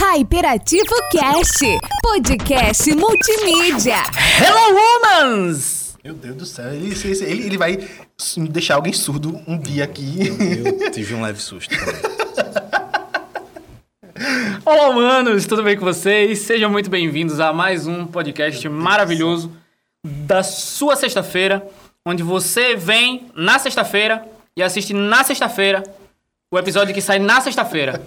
Hyperativo Cast, podcast multimídia. Hello, humans! Meu Deus do céu, ele, ele, ele vai deixar alguém surdo um dia aqui. Eu tive um leve susto também. Olá, humanos! Tudo bem com vocês? Sejam muito bem-vindos a mais um podcast maravilhoso da sua sexta-feira, onde você vem na sexta-feira e assiste na sexta-feira o episódio que sai na sexta-feira.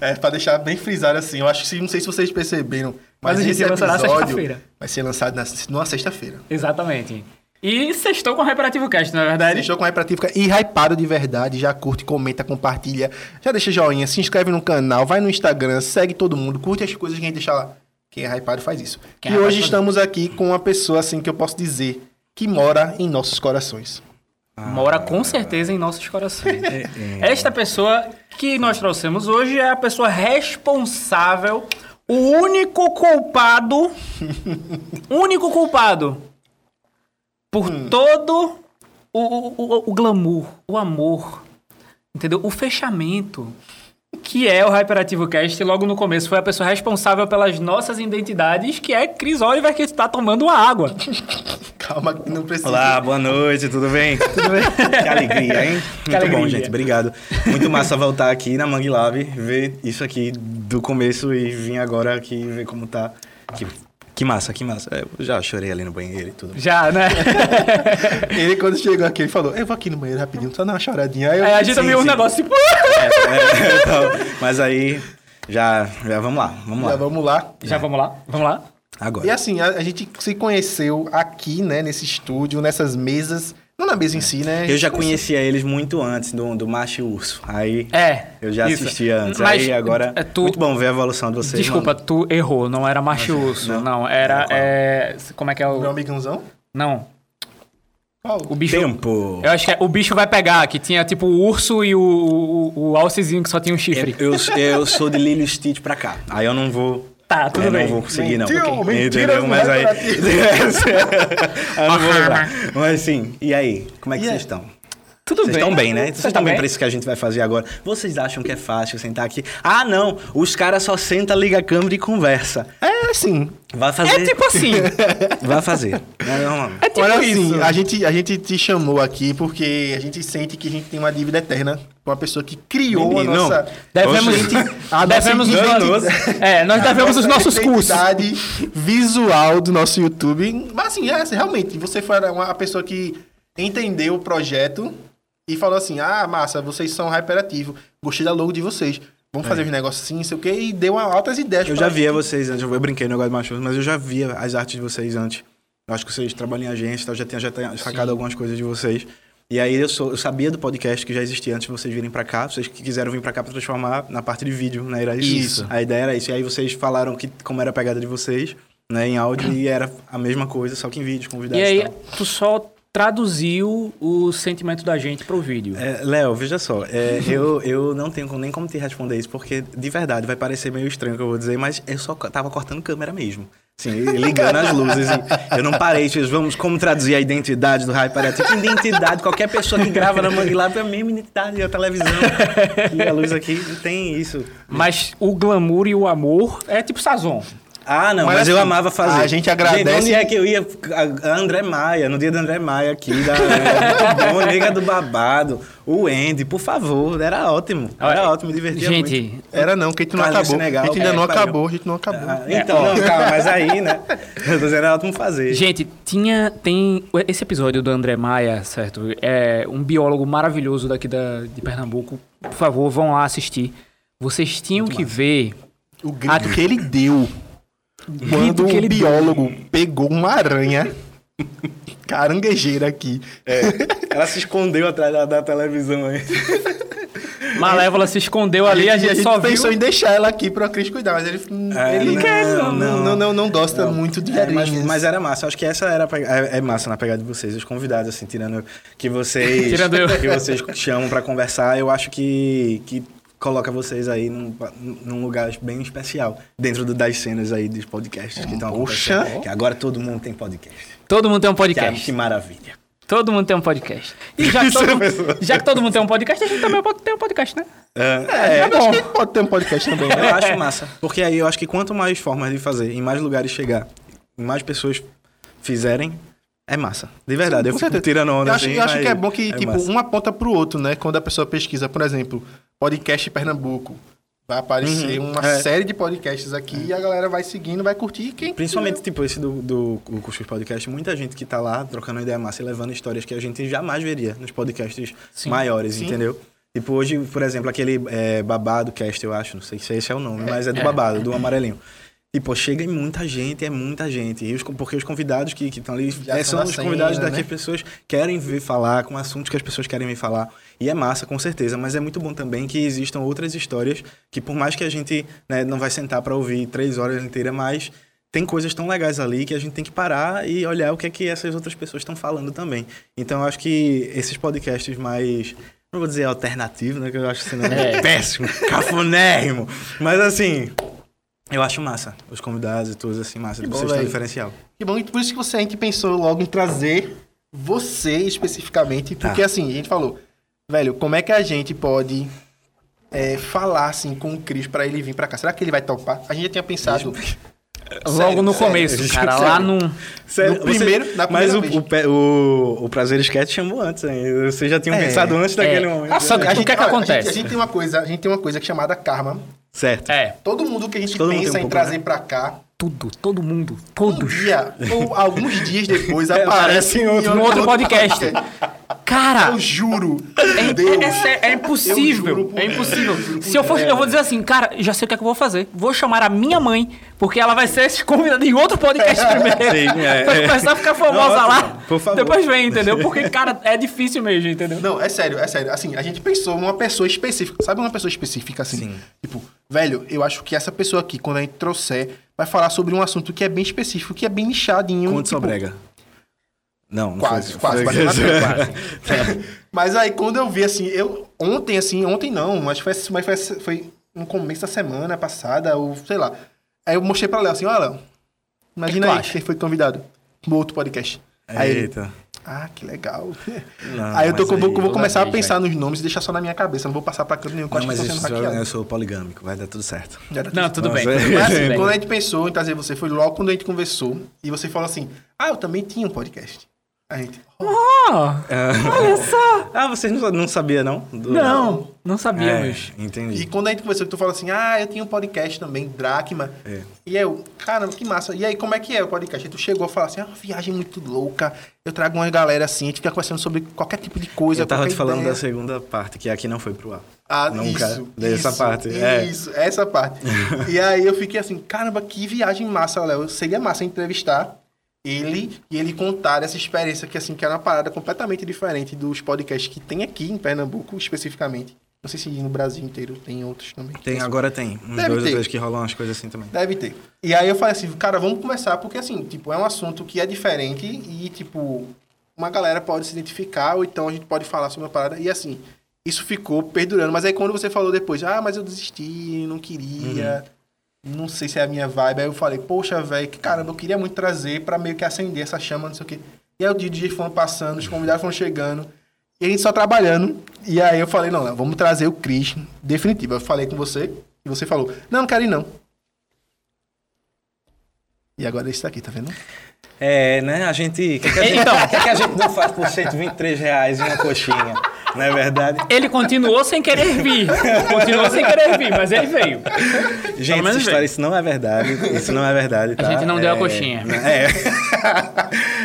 É, pra deixar bem frisado assim, eu acho que não sei se vocês perceberam, Mas mas, a gente esse episódio sexta-feira. vai ser lançado na, numa sexta-feira. Exatamente. E sextou com o Hyperativo Cast, não é verdade? Deixou com a Hyperatífica e hypado de verdade, já curte, comenta, compartilha, já deixa joinha, se inscreve no canal, vai no Instagram, segue todo mundo, curte as coisas que a gente deixa lá. Quem é hypado faz isso. Quem é e hypado hoje estamos aqui com uma pessoa assim que eu posso dizer que mora em nossos corações. Mora com certeza em nossos corações. Esta pessoa que nós trouxemos hoje é a pessoa responsável, o único culpado, único culpado por todo o, o, o- o glamour, o amor, entendeu? O fechamento que é o Hyperativo Cast. Logo no começo foi a pessoa responsável pelas nossas identidades, que é Cris Oliver, que está tomando uma água. Calma, que não precisa. Olá, boa noite, tudo bem? Tudo bem? que alegria, hein? Que Muito bom, alegria. gente, obrigado. Muito massa voltar aqui na Mangue Lab, ver isso aqui do começo e vir agora aqui ver como tá. Que, que massa, que massa. É, eu já chorei ali no banheiro e tudo. Já, né? Ele, quando chegou aqui, ele falou: Eu vou aqui no banheiro rapidinho, só dar uma choradinha. Aí eu, Aí a gente Sim, viu um negócio tipo. É, então, mas aí, já, já vamos lá, vamos Já lá. vamos lá. Já vamos lá? Vamos lá? Agora. E assim, a, a gente se conheceu aqui, né, nesse estúdio, nessas mesas. Não na mesa em si, né? Eu já conhecia eles muito antes do, do Macho e Urso. Aí É. eu já isso. assistia antes. Mas, aí agora. é, tu- Muito bom ver a evolução de vocês. Desculpa, mano. tu errou. Não era macho urso. Não, Não? era. É, como é que é Meu o. amigãozão? Não. Qual? O bicho. Tempo. Eu acho que é, o bicho vai pegar, que tinha tipo o urso e o, o, o alcezinho que só tinha um chifre. Eu, eu sou de Lilo Stitch pra cá. Aí eu não vou. Tá, tudo eu bem. não vou conseguir, não. Mentiu, porque- mentira, entendeu? não Mas aí. não. Mas sim, e aí? Como é que aí? vocês estão? Tudo Vocês bem. estão bem, né? Vocês Você estão bem bem? pra isso que a gente vai fazer agora. Vocês acham que é fácil sentar aqui? Ah, não! Os caras só sentam, liga a câmera e conversa. É assim. Vai fazer. É tipo assim. Vai fazer. Não, não, não. É tipo Olha assim, isso. a gente, a gente te chamou aqui porque a gente sente que a gente tem uma dívida eterna com a pessoa que criou Menino, a nossa. Devemos, a nossa devemos os identidade- nossos, é, nós devemos os nossa nossos cursos. visual do nosso YouTube. Mas assim, é, realmente, você foi uma a pessoa que entendeu o projeto e falou assim: ah, massa, vocês são hyperativos, gostei da logo de vocês. Vamos fazer uns negócios assim, não sei o quê, e deu uma- altas ideias. É. Eu já via gente. vocês antes, eu brinquei no negócio de machos, mas eu já via as artes de vocês antes. Eu acho que vocês trabalham em agência, eu já tinha, já tinha sacado algumas coisas de vocês. E aí eu, sou, eu sabia do podcast que já existia antes de vocês virem pra cá. Vocês que quiseram vir pra cá pra transformar na parte de vídeo, né? Era isso. Isso. A ideia era isso. E aí vocês falaram que como era a pegada de vocês, né, em áudio, e era a mesma coisa, só que em vídeo, convidados E e aí, tal. tu só traduziu o sentimento da gente pro vídeo. É, Léo, veja só, é, eu, eu não tenho nem como te responder isso, porque de verdade vai parecer meio estranho o que eu vou dizer, mas eu só tava cortando câmera mesmo. Assim, ligando as luzes. Eu não parei, tipo, vamos como traduzir a identidade do Parece. Tipo, identidade, qualquer pessoa que grava na Mangue Lab é a mesma identidade, a televisão. E a luz aqui não tem isso. Mas o glamour e o amor é tipo Sazon. Ah, não, Mas mas, eu assim, amava fazer. a gente agradece- onde é que eu ia? A a André Maia, no dia do André Maia aqui, da é, bom, Nega do Babado, o Andy, por favor, era ótimo. Era Olha, ótimo, divertia muito. Gente, Era não, que a gente não acabou. Senegal, a gente ainda é, não pariu. acabou, a gente não acabou. Ah, então, não, calma, mas aí, né? Eu tô dizendo, era ótimo fazer. Gente, tinha. Tem. Esse episódio do André Maia, certo? É um biólogo maravilhoso daqui da, de Pernambuco. Por favor, vão lá assistir. Vocês tinham que ver. O grito que ele deu quando o ele deu. biólogo pegou uma aranha caranguejeira aqui. É, ela se escondeu atrás da, da televisão aí. Malévola se escondeu ali, a gente, só viu. pensou em deixar ela aqui pra Cris cuidar, mas ele, É, ele não, não, não. não, não, não gosta muito de É, mas, aranhas. mas era massa. Acho que essa era a pega- é, é massa na pegada de vocês, os convidados, assim, tirando que vocês Tirando eu. que vocês chamam pra conversar, eu acho que, que coloca vocês aí num, num lugar bem especial dentro do- das cenas aí dos podcasts que estão acontecendo. Que agora todo mundo tem podcast. Todo mundo tem um Que, podcast. que maravilha. Todo mundo tem um podcast. E já que, todo, mundo- já que todo mundo tem um podcast, a gente também pode ter um podcast, né? É, É, acho que pode ter um podcast também. né? Eu acho massa. Porque aí eu acho que quanto mais formas de fazer, em mais lugares chegar, em mais pessoas fizerem, é massa. De verdade. eu Com fico certeza. tirando onda Eu acho, assim, eu acho que é bom que, é tipo, massa. um aponta pro outro, né? Quando a pessoa pesquisa, por exemplo, podcast Pernambuco. Vai aparecer Uhum, uma é. série de podcasts aqui e a galera vai seguindo, vai curtir. Quem Principalmente, tipo, esse do, do o Cuscuz Podcast, muita gente que tá lá trocando ideia massa e levando histórias que a gente jamais veria nos podcasts maiores, sim. entendeu? Tipo, hoje, por exemplo, aquele é, Babado Cast, eu acho, não sei se esse é o nome, mas é do Babado, do amarelinho. Tipo, chega em muita gente, é muita gente. E os, porque os convidados que estão ali é, são os convidados cena, daqui né? as pessoas querem vir falar, com assuntos que as pessoas querem vir falar. E é massa, com certeza. Mas é muito bom também que existam outras histórias que, por mais que a gente né, não vai sentar para ouvir três horas inteiras, mas tem coisas tão legais ali que a gente tem que parar e olhar o que é que essas outras pessoas estão falando também. Então, eu acho que esses podcasts mais. Não vou dizer alternativo, né? Que eu acho esse nome É. péssimo, cafonérrimo. Mas assim, eu acho massa. Os convidados e todos, assim, massa. Que bom, Vocês têm diferencial. Que bom, e por isso que você, a gente pensou logo em trazer você especificamente, porque Tá. assim, a gente falou, velho, como é que a gente pode é, falar assim com o Cris pra ele vir pra cá? Será que ele vai topar? A gente já tinha pensado. Logo no sério, começo, sério, cara. sério. Lá no. Sério, No primeiro- na mas o, vez. o, o, o Prazer Sketch chamou antes ainda. Vocês já tinham É, pensado antes daquele é. momento. Ah, só que- A o que é que olha, a acontece? gente- A gente, tem uma coisa, a gente tem uma coisa que é chamada karma. Certo. É. Todo mundo que a gente Todo pensa um em pouco, trazer né? pra cá, Tudo, todo mundo. um Todos. dia ou alguns dias depois É, aparece aparece em outro- No outro podcast. Cara, Eu juro. É, Deus. é, é Eu impossível. juro por é impossível. eu juro Se eu for, eu vou dizer assim, cara, já sei o que é que eu vou fazer. Vou chamar a minha mãe, porque ela vai ser convidada em outro podcast primeiro. Sim, é, Pra é. começar a ficar famosa Não, lá. Por favor. Depois vem, entendeu? Porque, cara, é difícil mesmo, entendeu? Não, é sério, é sério. Assim, a gente pensou numa pessoa específica. Sabe uma pessoa específica, assim? Sim. Tipo, velho, eu acho que essa pessoa aqui, quando a gente trouxer, vai falar sobre um assunto que é bem específico, que é bem nichadinho. Conte tipo, Sobrega. Não, não Quase, foi- quase, foi- bateu na tecla, quase. Mas aí, quando eu vi, assim, eu... Ontem, assim, ontem não, mas foi, mas foi, foi no começo da semana passada, ou sei lá. Aí eu mostrei pra Léo, assim, olha, Léo, imagina que aí acha? quem foi convidado no outro podcast. Aí ele, Eita. ah, que legal. Não, aí eu tô, mas vou, aí- vou toda começar a pensar nos nomes e deixar só na minha cabeça. Não vou passar pra canto nenhum, Não, mas isso, eu, eu sou poligâmico, vai dar tudo certo. Já tá Não, tudo bem. é. tudo Mas bem. assim, quando a gente pensou em trazer você, foi logo quando a gente conversou e você falou assim: Ah, eu também tinha um podcast. A gente. Ah, olha só. Ah, vocês não, não sabiam, não? Do- Não, não É, sabíamos. entendi. E quando a gente conversou, que tu falou assim: Ah, eu tinha um podcast também, Dracma. É. E eu, caramba, que massa. E aí, como é que é o podcast? Aí tu chegou a falar assim: Ah, uma viagem muito louca. Eu trago uma galera assim, a gente fica conversando sobre qualquer tipo de coisa. Eu tava te falando ideia. da segunda parte, que aqui não foi pro ar. Ah, Nunca isso, dessa isso, parte, é. Isso, essa parte. e aí eu fiquei assim, caramba, que viagem massa, Léo. Seria massa entrevistar ele e ele contar essa experiência que assim que era uma parada completamente diferente dos podcasts que tem aqui em Pernambuco especificamente. Não sei se no Brasil inteiro tem outros também. Tem, agora tem. Uns Deve dois ter. ou três que rolam umas coisas assim também. Deve ter. E aí eu falei assim, cara, vamos começar, porque assim, tipo, é um assunto que é diferente e, tipo, uma galera pode se identificar, ou então a gente pode falar sobre uma parada. E assim, isso ficou perdurando. Mas aí quando você falou depois, ah, mas eu desisti, não queria, não sei se é a minha vibe. Aí eu falei, poxa, velho, que caramba, eu queria muito trazer pra meio que acender essa chama, não sei o quê. E aí o dia foram passando, os convidados foram chegando. E a gente só trabalhando. E aí eu falei, não, não, vamos trazer o Cris definitivo. Eu falei com você, e você falou, não, não quero ir não. E agora esse daqui, tá vendo? É, né? A gente. O que, que a gente, Então. o que, que a gente não faz por 123 reais em uma coxinha? Não é verdade? Ele continuou sem querer vir. Continuou sem querer vir, mas ele veio. Gente, essa história, veio. isso não é verdade. Isso não é verdade. A tá? gente não deu a É, coxinha. É.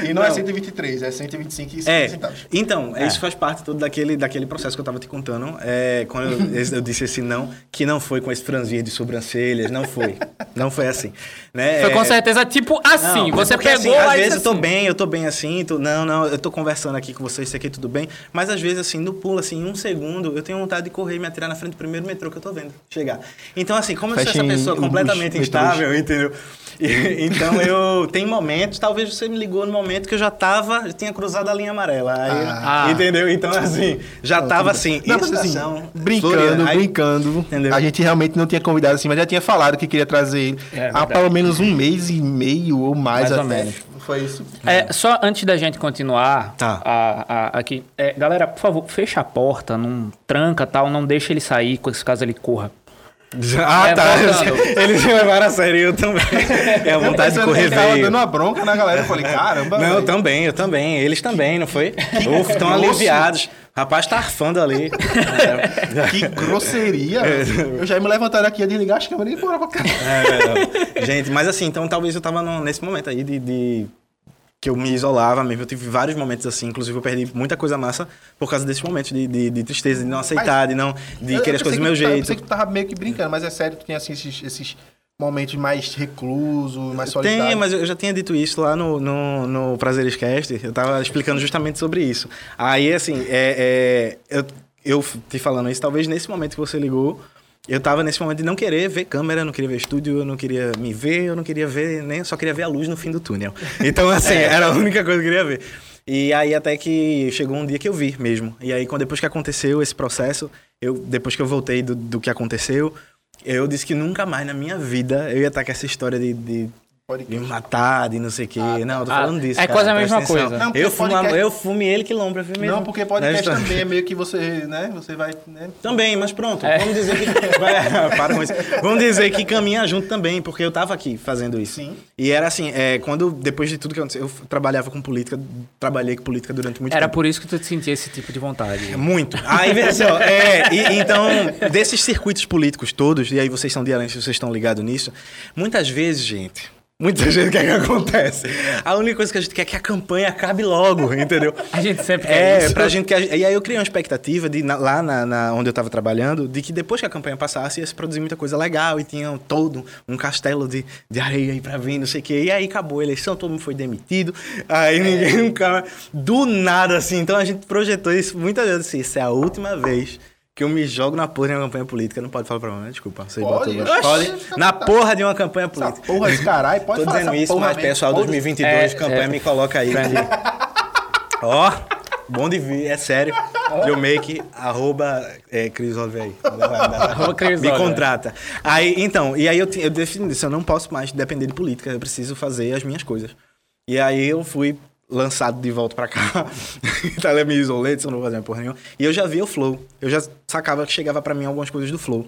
E não, é Não. 123, é 125 e 50 É, centavos. então, isso faz parte todo daquele, daquele processo que eu tava te contando. É, quando eu, eu disse esse não, que não foi com esse franzir de sobrancelhas, não foi. Não foi assim. Né? Foi com É, certeza tipo assim. Não, você porque, pegou assim, às vezes disse eu tô assim, bem, eu tô bem assim, tô- não, não, eu tô conversando aqui com vocês, isso aqui tudo bem, mas às vezes assim, no pulo assim, em um segundo, eu tenho vontade de correr e me atirar na frente do primeiro metrô que eu tô vendo chegar. Então assim, como eu sou essa pessoa completamente metrôs. instável, entendeu? E- então eu tem momentos, talvez você me ligou no momento que eu já tava, eu tinha cruzado a linha amarela, aí, Ah. entendeu? Então assim, já tava assim, Não, mas assim, estação, brincando, Floriano, aí- brincando. Entendeu? A gente realmente não tinha convidado assim, mas já tinha falado que queria trazer ele É, há verdade. pelo menos um mês e meio ou mais, Mais ou até. menos. Foi isso. É, só antes da gente continuar Tá. a- a- aqui, é, galera, por favor, fecha a porta, não tranca tal, não deixa ele sair, caso ele corra. Ah, É, tá. voltando. Eles me levaram a sério, eu também. É a vontade de Pensando que correr ele tava veio. dando uma bronca na galera. Eu falei, caramba. Não, eu velho. também, eu também. Eles também, não foi? Ufa, estão aliviados. O rapaz tá arfando ali. Que grosseria. eu já ia me levantar aqui, ia desligar as câmeras e ir embora pra casa. É, é. Gente, mas assim, então talvez eu tava nesse momento aí de, de- que eu me isolava mesmo. Eu tive vários momentos assim, inclusive eu perdi muita coisa massa por causa desses momentos de, de, de tristeza, de não aceitar, de não de Eu- eu querer as pensei coisas do meu tu tava- Eu jeito. pensei que tu tava meio que brincando, mas é sério, tu tem assim esses, esses momentos mais reclusos, mais solitários. Tem, mas eu já tinha dito isso lá no, no, no Prazeres Cast. Eu tava explicando justamente sobre isso. Aí, assim, é, é, eu, eu te falando isso, talvez nesse momento que você ligou, eu tava nesse momento de não querer ver câmera, não queria ver estúdio, eu não queria me ver, eu não queria ver, nem só queria ver a luz no fim do túnel. Então, assim, era a única coisa que eu queria ver. E aí até que chegou um dia que eu vi mesmo. E aí, quando, depois que aconteceu esse processo, eu, depois que eu voltei do, do que aconteceu, eu disse que nunca mais na minha vida eu ia estar com essa história de, de, Pode de me matar, de não sei o quê. não, eu tô Ah, falando disso. é cara, quase a mesma atenção. coisa. Não, eu, fumo, podcast- eu fumei ele quilômetro. eu fumei Não, porque podcast Né? também é meio que você, né? Você vai, né? Também, mas pronto. É. Vamos dizer que. vai, para com isso. Vamos dizer que caminha junto também, porque eu tava aqui fazendo isso. Sim. E era assim, é, quando, depois de tudo que aconteceu, eu trabalhava com política, trabalhei com política durante muito Era tempo. por isso que tu sentia esse tipo de vontade. Muito. Aí, veja só, é, e- então, desses circuitos políticos todos, e aí vocês são dialenses, vocês estão ligados nisso, muitas vezes, gente, muita gente quer que acontece. A única coisa que a gente quer é que a campanha acabe logo, entendeu? A gente sempre quer É, isso. pra gente que a gente- E aí eu criei uma expectativa de, na- lá na, na- onde eu tava trabalhando, de que depois que a campanha passasse, ia se produzir muita coisa legal e tinha todo um castelo de, de areia aí pra vir, não sei o quê. E aí acabou a eleição, todo mundo foi demitido. Aí ninguém nunca. Do nada, assim. Então a gente projetou isso muitas vezes assim. Isso é a última vez. Que eu me jogo na porra de uma campanha política. Não pode falar pra mim, né? desculpa. Você Pode. botou- pode. Na porra de uma campanha Essa política. porra desse caralho, pode Tô falar dizendo essa isso, porra mas mesmo. pessoal, Foda-se. 2022, É, campanha é. me coloca aí. Ó, bom de ver, é sério. Eu make, arroba, é, Cris aí. Me contrata. Aí, então, e aí eu, eu defini isso, eu não posso mais depender de política, eu preciso fazer as minhas coisas. E aí eu fui lançado de volta pra cá. então eu me isolei, disse, eu não vou fazer porra nenhuma. E eu já via o Flow. Eu já sacava que chegava pra mim algumas coisas do Flow.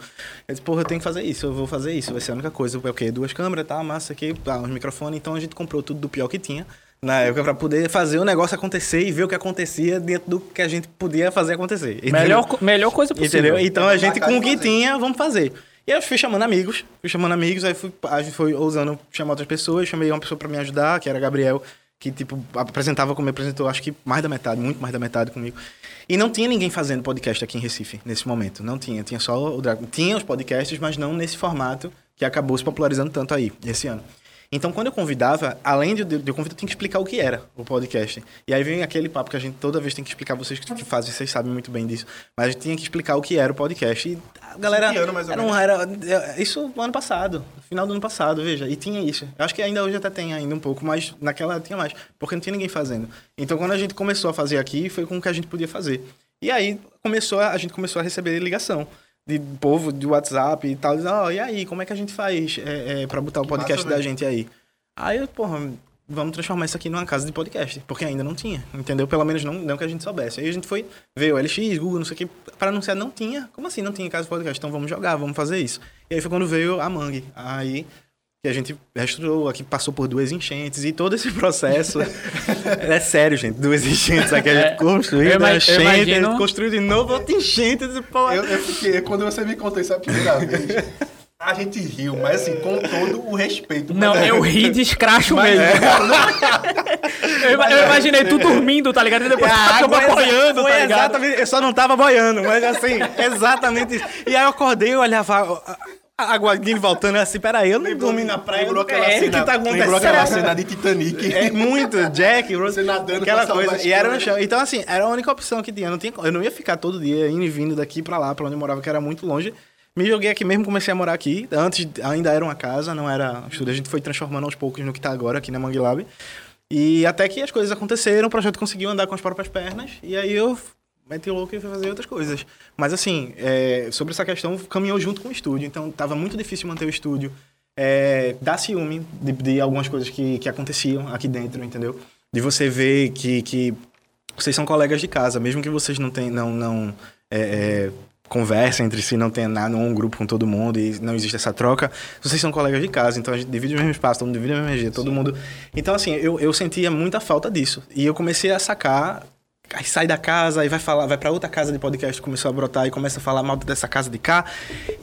Eu disse, porra, eu tenho que fazer isso, eu vou fazer isso, vai ser a única coisa. É o quê? Duas câmeras, tá, massa aqui, tá, uns microfones. Então a gente comprou tudo do pior que tinha. Na época, pra poder fazer o negócio acontecer e ver o que acontecia dentro do que a gente podia fazer acontecer. entendeu? Melhor, melhor coisa possível. Entendeu? Então a gente, com o que fazer. tinha, vamos fazer. E aí eu fui chamando amigos, fui chamando amigos, aí fui, a gente foi ousando chamar outras pessoas, chamei uma pessoa pra me ajudar, que era Gabriel, que, tipo, apresentava como me apresentou, acho que mais da metade, muito mais da metade comigo. E não tinha ninguém fazendo podcast aqui em Recife, nesse momento. Não tinha. Tinha só o Dragon. Tinha os podcasts, mas não nesse formato que acabou se popularizando tanto aí, esse ano. Então, quando eu convidava, além de, de eu convidar, eu tinha que explicar o que era o podcast. E aí vem aquele papo que a gente toda vez tem que explicar, vocês que que fazem, vocês sabem muito bem disso. Mas a gente tinha que explicar o que era o podcast. E a galera. Que ano, mais ou era um- era, isso no ano passado, final do ano passado, veja. E tinha isso. Eu acho que ainda hoje até tem ainda um pouco, mas naquela tinha mais. Porque não tinha ninguém fazendo. Então, quando a gente começou a fazer aqui, foi com o que a gente podia fazer. E aí começou a, a gente começou a receber ligação de povo de WhatsApp e tal, ó, e aí, como é que a gente faz é, é, para botar o podcast massa, da velho. gente aí? Aí, eu, porra, vamos transformar isso aqui numa casa de podcast, porque ainda não tinha, entendeu? Pelo menos não, não que a gente soubesse. Aí a gente foi ver o LX, Google, não sei o que, para anunciar, não tinha. Como assim não tinha casa de podcast? Então vamos jogar, vamos fazer isso. E aí foi quando veio a Mangue. Aí que a gente restaurou, aqui passou por duas enchentes e todo esse processo. é sério, gente, duas enchentes aqui a gente É, construiu, eu uma enchente, imagino- construiu de novo outra enchente. pô, Eu, eu fiquei, quando você me contou isso a primeira vez, a gente riu, mas assim, com todo o respeito. Não, Mas é- eu ri de escracho Mas- mesmo. eu, ima- eu imaginei tu dormindo, tá ligado? E depois tu acabou foi tá ligado? exatamente, eu só não tava boiando, mas assim, exatamente isso. E aí eu acordei, eu olhava a- vindo voltando assim, peraí, eu não dormi na praia, Lembrou aquela é, cena, que tá lembrou aquela acontecendo? cena de Titanic. É muito, Jack, Rose, Você nadando aquela coisa. E era no chão. Então, assim, era a única opção que tinha. Eu não, tinha, eu não ia ficar todo dia indo e vindo daqui pra lá, pra onde eu morava, que era muito longe. Me joguei aqui mesmo, comecei a morar aqui. Antes ainda era uma casa, não era um estúdio. A gente foi transformando aos poucos no que tá agora, aqui na Mangue Lab. E até que as coisas aconteceram, o projeto conseguiu andar com as próprias pernas. E aí eu meti o louco e fui fazer outras coisas. Mas assim, é, sobre essa questão, caminhou junto com o estúdio. Então tava muito difícil manter o estúdio é, dá ciúme de, de algumas coisas que, que aconteciam aqui dentro, entendeu? De você ver que, que vocês são colegas de casa, mesmo que vocês não tenham, não, não é, é, conversem entre si, não tenha nada, um grupo com todo mundo e não existe essa troca, vocês são colegas de casa, então a gente divide o mesmo espaço, todo mundo divide a mesma energia, todo mundo... Então, assim, eu, eu sentia muita falta disso. E eu comecei a sacar Aí sai da casa e vai falar, vai para outra casa de podcast, começou a brotar e começa a falar mal dessa casa de cá.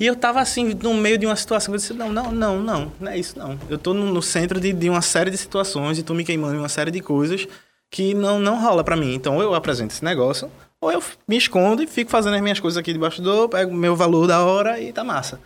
E eu tava assim, no meio de uma situação eu disse: não, não, não, não, não é isso não. Eu tô no, no centro de, de uma série de situações e tô me queimando em uma série de coisas que não, não rola para mim. Então, eu apresento esse negócio, ou eu me escondo e fico fazendo as minhas coisas aqui debaixo do, pego meu valor da hora e tá massa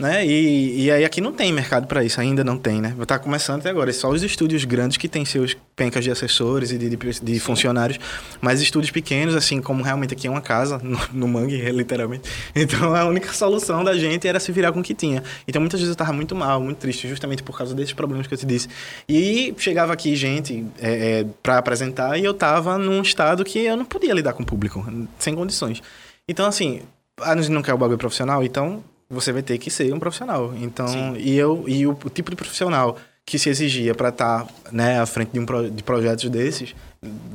né? E, e aí aqui não tem mercado para isso, ainda não tem, né? Tá começando até agora. É só os estúdios grandes que têm seus pencas de assessores e de, de, de funcionários, mas estúdios pequenos, assim, como realmente aqui é uma casa, no, no Mangue, literalmente. Então a única solução da gente era se virar com o que tinha. Então muitas vezes eu tava muito mal, muito triste, justamente por causa desses problemas que eu te disse. E chegava aqui gente é, é, para apresentar e eu tava num estado que eu não podia lidar com o público, sem condições. Então, assim, a gente não quer o bagulho profissional, então você vai ter que ser um profissional. Então, Sim. e eu e o, o, tipo de profissional que se exigia para estar tá, né, à frente de, um pro, de projetos desses,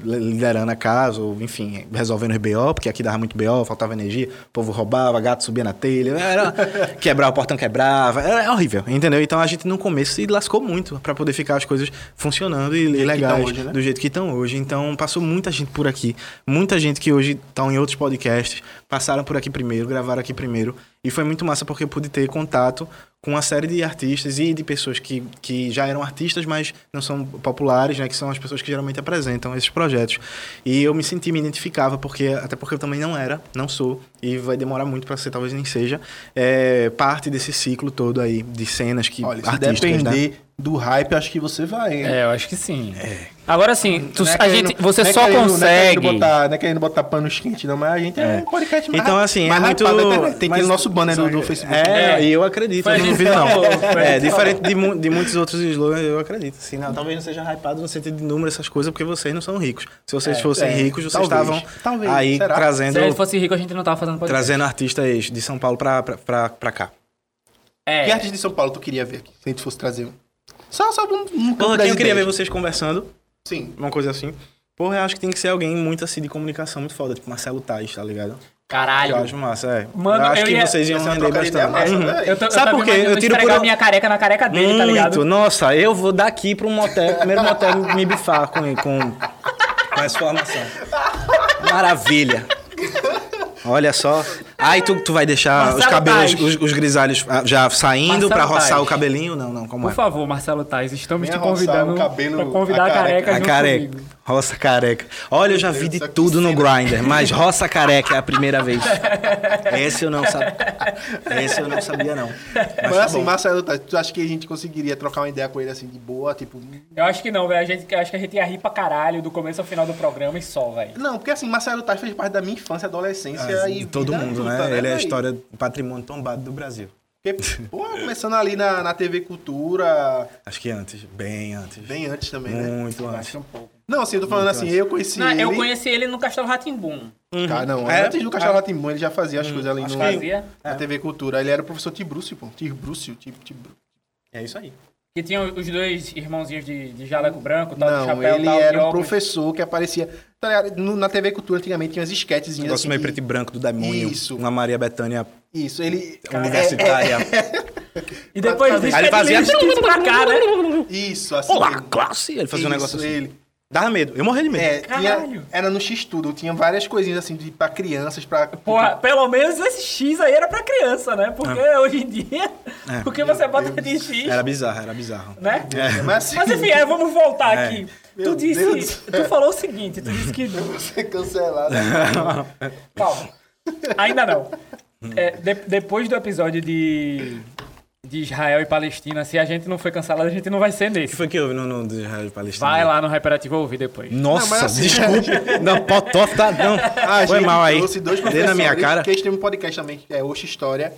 liderando a casa, ou enfim, resolvendo os BO, porque aqui dava muito BO, faltava energia, o povo roubava, gato subia na telha, era, quebrava, o portão quebrava, era horrível, entendeu? Então a gente no começo se lascou muito para poder ficar as coisas funcionando e, e legais, hoje, né? do jeito que estão hoje. Então passou muita gente por aqui, muita gente que hoje estão em outros podcasts, passaram por aqui primeiro, gravaram aqui primeiro, e foi muito massa porque eu pude ter contato com uma série de artistas e de pessoas que, que já eram artistas, mas não são populares, né? Que são as pessoas que geralmente apresentam esses projetos. E eu me senti, me identificava, porque até porque eu também não era, não sou, e vai demorar muito para ser, talvez nem seja, é, parte desse ciclo todo aí de cenas que Olha, artistas, depender né? Do hype, acho que você vai, hein? É, eu acho que sim. É. Agora sim, tu, é a gente, você é só querendo, consegue. Não é, querendo botar, não é querendo botar panos quentes, não, mas a gente é, é um podcast mais Então, assim, é muito. Hypado, tem que o nosso banner do, do Facebook. É, e eu acredito, eu não duvido, não. É, diferente de, de muitos outros slogans, eu acredito. Assim, não, talvez não seja hypado no sentido de número, essas coisas, porque vocês não são ricos. Se vocês é, fossem ricos, vocês talvez, estavam talvez, aí será? trazendo. Se ele fosse rico, a gente não tava fazendo podcast. Trazendo artistas de São Paulo pra, pra, pra, pra cá. É. Que artista de São Paulo tu queria ver aqui, se a gente fosse trazer um? Só, só um, um Porra, eu queria ver vocês conversando. Sim. Uma coisa assim. Porra, eu acho que tem que ser alguém muito assim de comunicação muito foda, tipo Marcelo Tais, tá ligado? Caralho. Eu acho massa, é. Mano, eu acho eu que ia... vocês iam render bastante. Massa, uhum. eu tô, Sabe por quê? Eu tiro por a minha careca na careca dele, muito. tá ligado? Nossa, eu vou daqui um motel, primeiro motel me bifar com, com, com essa formação. Maravilha. Olha só. Aí tu, tu vai deixar Marcelo os cabelos, os, os, grisalhos ah, já saindo para roçar o cabelinho? Não, não, como Por é? favor, Marcelo Tais, estamos Venha te convidando para convidar a careca, a careca, a careca. Roça careca. Olha, eu já vi de tudo no Grindr, mas roça careca é a primeira vez. Esse eu não sabia. Esse eu não sabia, não. Mas, mas tá assim, bom. Marcelo, tu acha que a gente conseguiria trocar uma ideia com ele assim de boa? Tipo. Eu acho que não, velho. A gente, acho que a gente ia rir pra caralho do começo ao final do programa e só, velho. Não, porque assim, Marcelo Tais fez parte da minha infância, adolescência ah, e. Todo mundo, né? né? Ele é a história do patrimônio tombado do Brasil. Porque, pô, começando ali na, na TV Cultura. Acho que antes, bem antes. Bem antes também, Muito né? Muito antes. Um pouco. Não, assim, eu tô falando assim, eu conheci não, ele. Eu conheci ele no Castelo Ratimbum. Uhum. Tá, não, é, antes do Castelo Ratimbum ele já fazia as uhum. coisas ali no, fazia. na é. TV Cultura. Ele era o professor Tibrúcio, pô. Tibrúcio, Tibrúcio. É isso aí. Que tinha os dois irmãozinhos de, de jaleco branco, tal, Não, chapéu, ele tal, era um professor que aparecia... Tá na TV Cultura, antigamente, tinha umas esquetezinhas um negócio assim. meio preto e branco do demônio. Isso. Uma Maria Bethânia... Isso, ele... Universitária. É, é, e depois disso, ele fazia... pra cá, né? Isso, assim... Olá, classe! Ele fazia isso, um negócio assim. ele. Dava medo. Eu morri de medo. É, tinha, era no X-Tudo. Tinha várias coisinhas assim de, pra crianças, pra... Porra, pelo menos esse X aí era pra criança, né? Porque é. hoje em dia... É. Porque você bota de X... Era bizarro, era bizarro. Né? É. Mas, assim, Mas, enfim, é, vamos voltar é. aqui. tu disse... Deus tu falou o seguinte, tu disse que... Eu vou ser cancelado. Calma. Ainda não. É, de, depois do episódio de de Israel e Palestina, se a gente não foi cancelado, a gente não vai ser nesse. O que foi que houve no, no de Israel e Palestina? Vai lá no Hyperativo ouvir depois. Nossa, não, assim, desculpa. não, potó, tá, não. Ah, foi mal aí. dois Dê na minha cara. Que tem um podcast também, que é Oxa História.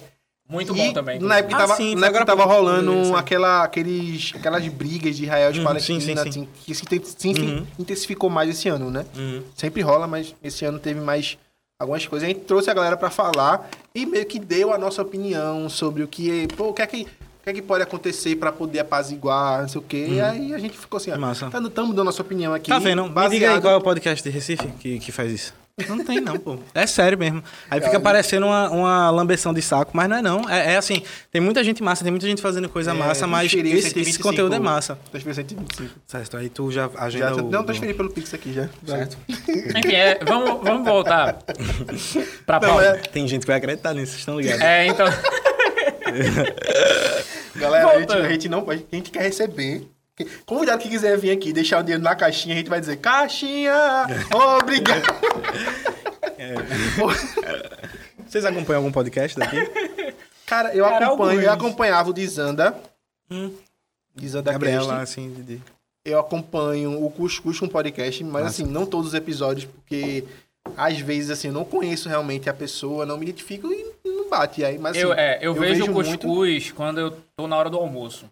Muito e bom também. Na época, ah, tava, sim, na época tava rolando aquela, aqueles, aquelas brigas de Israel e uhum, Palestina, sim, sim, assim, que se uhum. intensificou mais esse ano, né? Uhum. Sempre rola, mas esse ano teve mais algumas coisas. A gente trouxe a galera para falar e meio que deu a nossa opinião sobre o que, pô, o que é que que é que pode acontecer pra poder apaziguar, não sei o quê. E aí a gente ficou assim, ó, Uhum. Massa. tá, estamos dando nossa opinião aqui. Tá vendo? Me diga aí baseado- qual é o podcast de Recife que, que faz isso. Não tem, não, pô. É sério mesmo. Aí fica parecendo uma, uma lambeção de saco, mas não é não. É, é assim, tem muita gente massa, tem muita gente fazendo coisa É, massa, mas esse, esse 125 conteúdo é massa. Transferiu 125. Certo, aí tu já agenda Já, o... não, transferi pelo Pix aqui já. Certo. Enfim, é, vamos, vamos voltar pra Não, pauta. é- Tem gente que vai acreditar nisso, vocês estão ligados. É, então. Galera, a gente, a gente não a gente quer receber. Convidado que quiser vir aqui deixar o dinheiro na caixinha, a gente vai dizer, caixinha, obrigado. Vocês acompanham algum podcast daqui? Cara, eu Cara, acompanho, eu acompanhava o de Zanda. Hum. De Zanda Gabriela, assim, de... Eu acompanho o Cuscuz um podcast, mas assim, não todos os episódios, porque às vezes assim, eu não conheço realmente a pessoa, não me identifico e não bate aí. Mas, assim, Eu, é, eu, vejo, o muito- cuscuz quando eu tô na hora do almoço.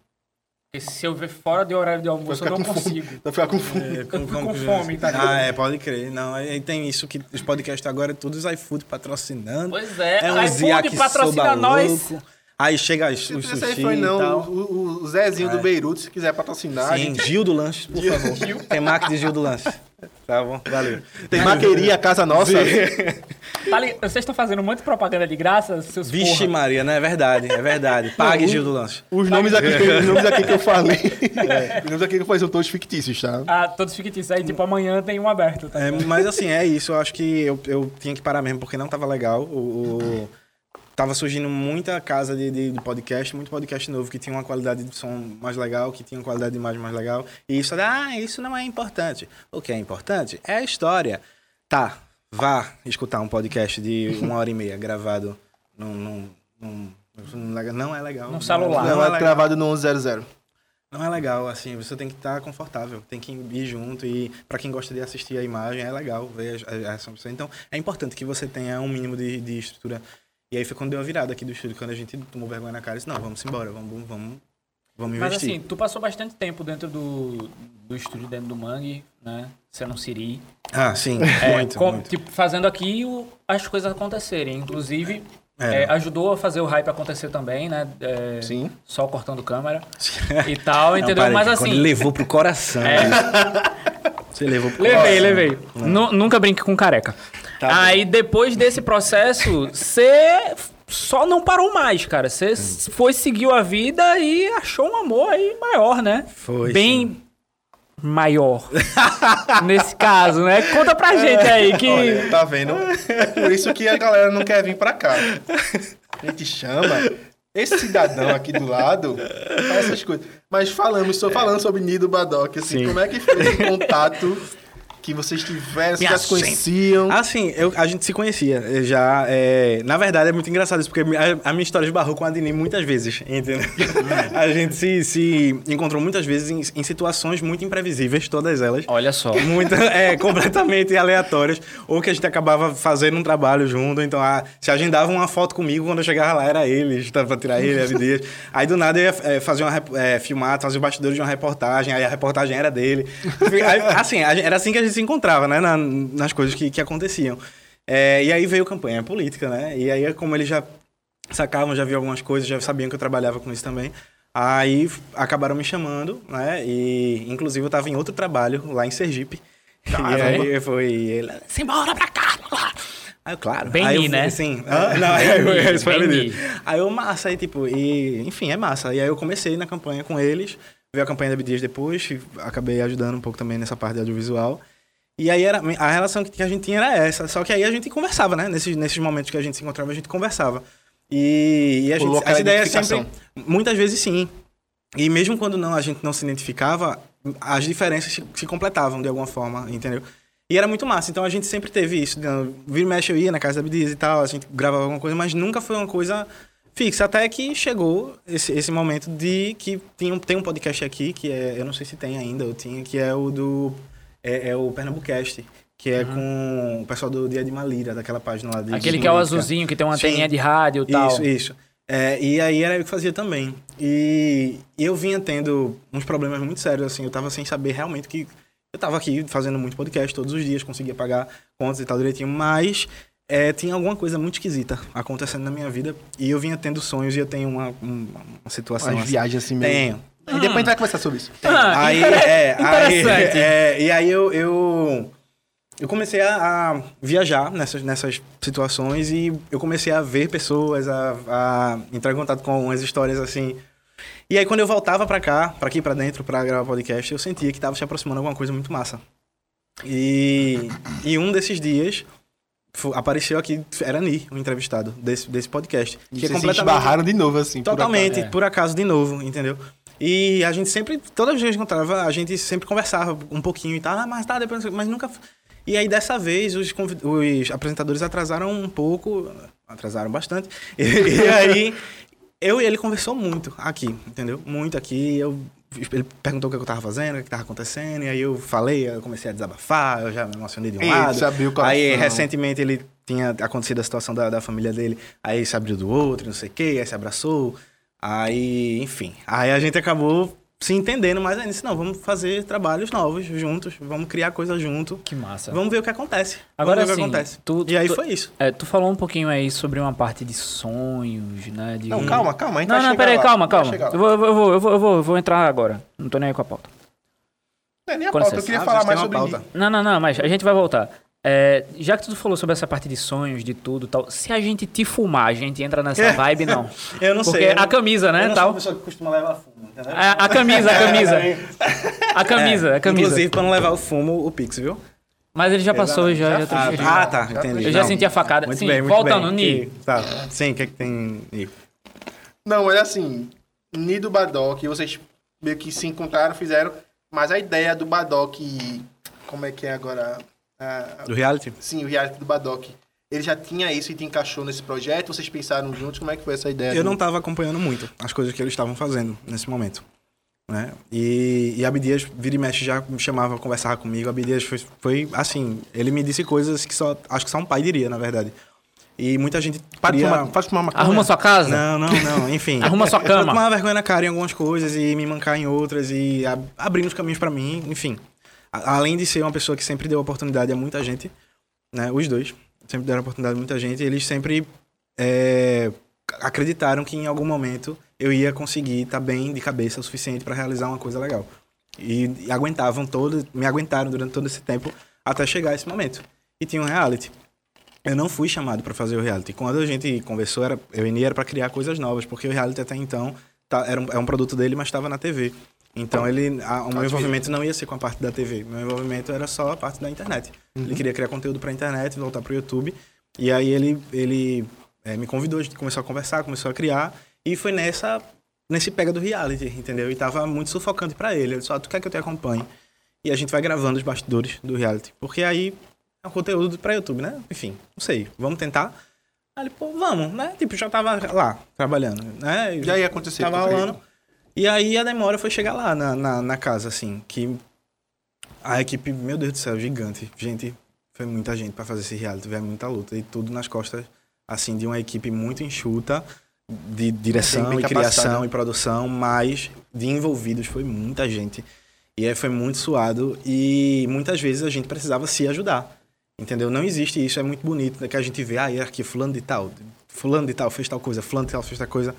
Porque se eu ver fora de horário de almoço, eu não com fome. consigo. Vai ficar com fome. É, Eu fico com que- fome, tá ligado? Ah, é, pode crer. Não, aí tem isso que os podcasts agora é tudo os iFood patrocinando. Pois é, é um iFood patrocina nós. louco. Aí chega os, os Esse aí sushi foi e não, tal. o, o- Zezinho do É. Beirute, se quiser patrocinar. a Sim, gente- Gil do Lanches, por favor. Tem marca de Gil do Lanches. Tá bom, valeu. Tem maqueria, casa nossa. Tá li- Vocês estão fazendo um monte de propaganda de graça, seus Vixe porra. Maria, né? É verdade, é verdade. Pague Gil do Lanches. Os nomes aqui, que- os nomes aqui que eu falei. Os nomes aqui que eu falei são todos fictícios, tá? Ah, todos fictícios. Aí, tipo, amanhã tem um aberto. Tá? É, mas assim, é isso. Eu acho que eu, eu tinha que parar mesmo, porque não tava legal. O, o- tava surgindo muita casa de, de, de podcast, muito podcast novo que tinha uma qualidade de som mais legal, que tinha uma qualidade de imagem mais legal. E isso, ah, isso não é importante. O que é importante é a história. Tá, vá escutar um podcast de uma hora e meia gravado num. num, num- não é legal. Num celular. Não, Não é é legal. gravado no 100. Não é legal, assim, você tem que estar confortável, tem que ir junto e para quem gosta de assistir a imagem é legal ver essa opção. Então é importante que você tenha um mínimo de, de estrutura. E aí foi quando deu a virada aqui do estúdio, quando a gente tomou vergonha na cara e disse, não, vamos embora, vamos, vamos, vamos Mas investir. assim, tu passou bastante tempo dentro do, do estúdio, dentro do Mangue, né? Sendo um Siri. ah, sim, É, muito, com- muito. Tipo, fazendo aqui o- as coisas acontecerem. Inclusive, É. é, ajudou a fazer o hype acontecer também, né? É, Sim. Só cortando câmera e tal, Não, entendeu? aí, Mas quando assim. levou pro coração. É. Você levou pro Levei, coração. levei. Nu- Nunca brinque com careca. Tá Aí, depois desse processo, você só não parou mais, cara. Você foi, seguiu a vida e achou um amor aí maior, né? Foi, Bem maior. Nesse caso, né? Conta pra gente aí que... Olha, tá vendo? É por isso que a galera não quer vir pra cá. A gente chama esse cidadão aqui do lado faz essas coisas. Mas falamos, estou falando sobre Nido Badoc, assim, Sim. como é que foi esse contato que vocês tiveram, Minha já se conheciam? Assim, eu, a gente se conhecia eh, já. é, na verdade, é muito engraçado isso, porque a, a minha história esbarrou com a Dini muitas vezes, entendeu? a gente se, se encontrou muitas vezes em, em situações muito imprevisíveis, todas elas. Olha só. Muita, é, completamente aleatórias. Ou que a gente acabava fazendo um trabalho junto. Então, ah, se agendava uma foto comigo, quando eu chegava lá, era ele. Estava pra tirar ele, a Dias. Aí, do nada, eu ia é, fazer uma, é, filmar, fazer os bastidores de uma reportagem. Aí, a reportagem era dele. Aí, assim, a era assim que a gente se encontrava, né? na- nas coisas que, que aconteciam. É, e aí veio campanha política, né? E aí, como eles já sacavam, já viam algumas coisas, já sabiam que eu trabalhava com isso também. Aí acabaram me chamando, né? E inclusive eu tava em outro trabalho lá em Sergipe. E aí foi ele, simbora pra cá! lá." Aí eu, claro. Bem aí eu né? Assim, ah, não, aí eu, dia. Aí eu, massa, aí tipo, e, enfim, é massa. E aí eu comecei na campanha com eles, veio a campanha da Abdias depois, acabei ajudando um pouco também nessa parte de audiovisual. E aí era, a relação que a gente tinha era essa, só que aí a gente conversava, né? Nesses, nesses momentos que a gente se encontrava, a gente conversava. E, e a gente, as ideias identificação. sempre, muitas vezes sim. E mesmo quando não, a gente não se identificava, as diferenças se, se completavam de alguma forma, entendeu? E era muito massa. Então a gente sempre teve isso. Vira e mexe eu ia na casa da Abdias e tal, a gente gravava alguma coisa, mas nunca foi uma coisa fixa. Até que chegou esse, esse momento de que tinha, um- tem um podcast aqui, que é, eu não sei se tem ainda, eu tinha, que é o do. É, é o Pernambucast, que é com o pessoal do Dia de Malira, daquela página lá de. Aquele que é o azulzinho, que tem uma anteninha de rádio e tal. Isso, isso. É, e aí era eu que fazia também. E eu vinha tendo uns problemas muito sérios, assim. Eu tava sem saber realmente que... Eu tava aqui fazendo muito podcast todos os dias, conseguia pagar contas e tal direitinho, mas é, tinha alguma coisa muito esquisita acontecendo na minha vida e eu vinha tendo sonhos e eu tenho uma, um- uma situação Umas assim. viagens assim meio... Tenho. E depois a gente vai conversar sobre isso. Ah, aí, é, aí, interessante. é, e aí eu, eu, eu comecei a, a viajar nessas, nessas situações e eu comecei a ver pessoas, a, a entrar em contato com umas histórias assim. E aí quando eu voltava pra cá, pra aqui pra dentro, pra gravar podcast, eu sentia que tava se aproximando alguma coisa muito massa. E, e um desses dias apareceu aqui, era Ni, o entrevistado desse, desse podcast. E que é vocês se esbarraram de novo, assim. por Totalmente, É. por acaso de novo, entendeu? E a gente sempre, toda vez que a gente encontrava, a gente sempre conversava um pouquinho e tal, ah, mas tá, depois, mas nunca. E aí dessa vez os, os apresentadores atrasaram um pouco, atrasaram bastante. E, e aí eu e ele conversou muito aqui, entendeu? Muito aqui. Eu, ele perguntou o que eu tava fazendo, o que tava acontecendo, e aí eu falei, eu comecei a desabafar, eu já me emocionei de um Eita, lado. abriu o coração. Aí recentemente ele tinha acontecido a situação da, da família dele, aí se abriu do outro, não sei o quê, aí se abraçou. Aí, enfim. Aí a gente acabou se entendendo mais ainda. Disse, não, vamos fazer trabalhos novos juntos, vamos criar coisas junto. Que massa. Vamos ver o que acontece. Agora vamos ver sim, o que acontece. tu- e aí tu- foi isso. É, tu falou um pouquinho aí sobre uma parte de sonhos, né? De... Não, calma, calma. A gente Não, vai não, peraí, lá, calma, calma. Eu vou, eu, vou, eu, vou, eu, vou, eu vou- entrar agora. Não tô nem aí com a pauta. Não é nem a Com pauta, eu queria Ah, falar mais sobre pauta. Não, não, não, mas a gente vai voltar. É, já que tu falou sobre essa parte de sonhos, de tudo e tal, se a gente te fumar, a gente entra nessa vibe, não. Eu não Porque sei. não- a camisa, né, eu não tal. sou uma pessoa que costuma levar fumo, entendeu? A, a camisa, a camisa. A camisa, É, a camisa. Inclusive, pra não levar o fumo, o Pix, viu? Mas ele já passou, já, já, Já tô Ah, tá, entendi. Eu já Não. senti a facada. Muito Sim, bem, muito voltando, bem. Ni. E- Tá, sim, o que é que tem... Ni? Não, mas assim, Nido Badoc, vocês meio que se encontraram, fizeram, mas a ideia do Badoc, como é que é agora? Ah, Do reality? sim, o reality do Badoc. Ele já tinha isso e te encaixou nesse projeto? Vocês pensaram juntos? Como é que foi essa ideia? Eu do- não estava acompanhando muito as coisas que eles estavam fazendo nesse momento. Né? E, e Abdias, vira e mexe, já me chamava, conversava comigo. Abdias foi, foi assim, ele me disse coisas que só, acho que só um pai diria, na verdade. E muita gente Para queria... fumar, faz fumar maconha. Arruma sua casa. Não, não, não, enfim. Arruma sua cama. Eu tomava vergonha na cara em algumas coisas e me mancar em outras e ab- abrindo os caminhos pra mim, enfim. Além de ser uma pessoa que sempre deu oportunidade a muita gente, né, os dois, sempre deram oportunidade a muita gente, eles sempre é, acreditaram que em algum momento eu ia conseguir estar bem de cabeça o suficiente para realizar uma coisa legal. E, e aguentavam todo, me aguentaram durante todo esse tempo até chegar esse momento. E tinha um reality. Eu não fui chamado para fazer o reality. Quando a gente conversou, era, eu e era para criar coisas novas, porque o reality até então tá, era um, é um produto dele, mas estava na TV. Então ele, a- o meu envolvimento não ia ser com a parte da TV. Meu envolvimento era só a parte da internet. Ele queria criar conteúdo para internet, voltar para o YouTube. E aí ele, ele é, me convidou, a gente começou a conversar, começou a criar. E foi nessa nesse pega do reality, entendeu? E tava muito sufocante para ele. Ele disse, ó, tu quer que eu te acompanhe? E a gente vai gravando os bastidores do reality. Porque aí é um conteúdo pra YouTube, né? Enfim, não sei. Vamos tentar? Aí ele, pô, vamos, né? Tipo, já tava lá, trabalhando, né? Já ia acontecer. Tava rolando. E aí a demora foi chegar lá na, na, na casa, assim, que a equipe, meu Deus do céu, gigante. Gente, foi muita gente pra fazer esse reality, veio muita luta. E tudo nas costas, assim, de uma equipe muito enxuta, de direção e criação e produção, mas de envolvidos foi muita gente. E aí foi muito suado e muitas vezes a gente precisava se ajudar. Entendeu? Não existe isso, é muito bonito, né, que a gente vê, ah, aqui fulano de tal, fulano de tal fez tal coisa, fulano de tal fez tal coisa.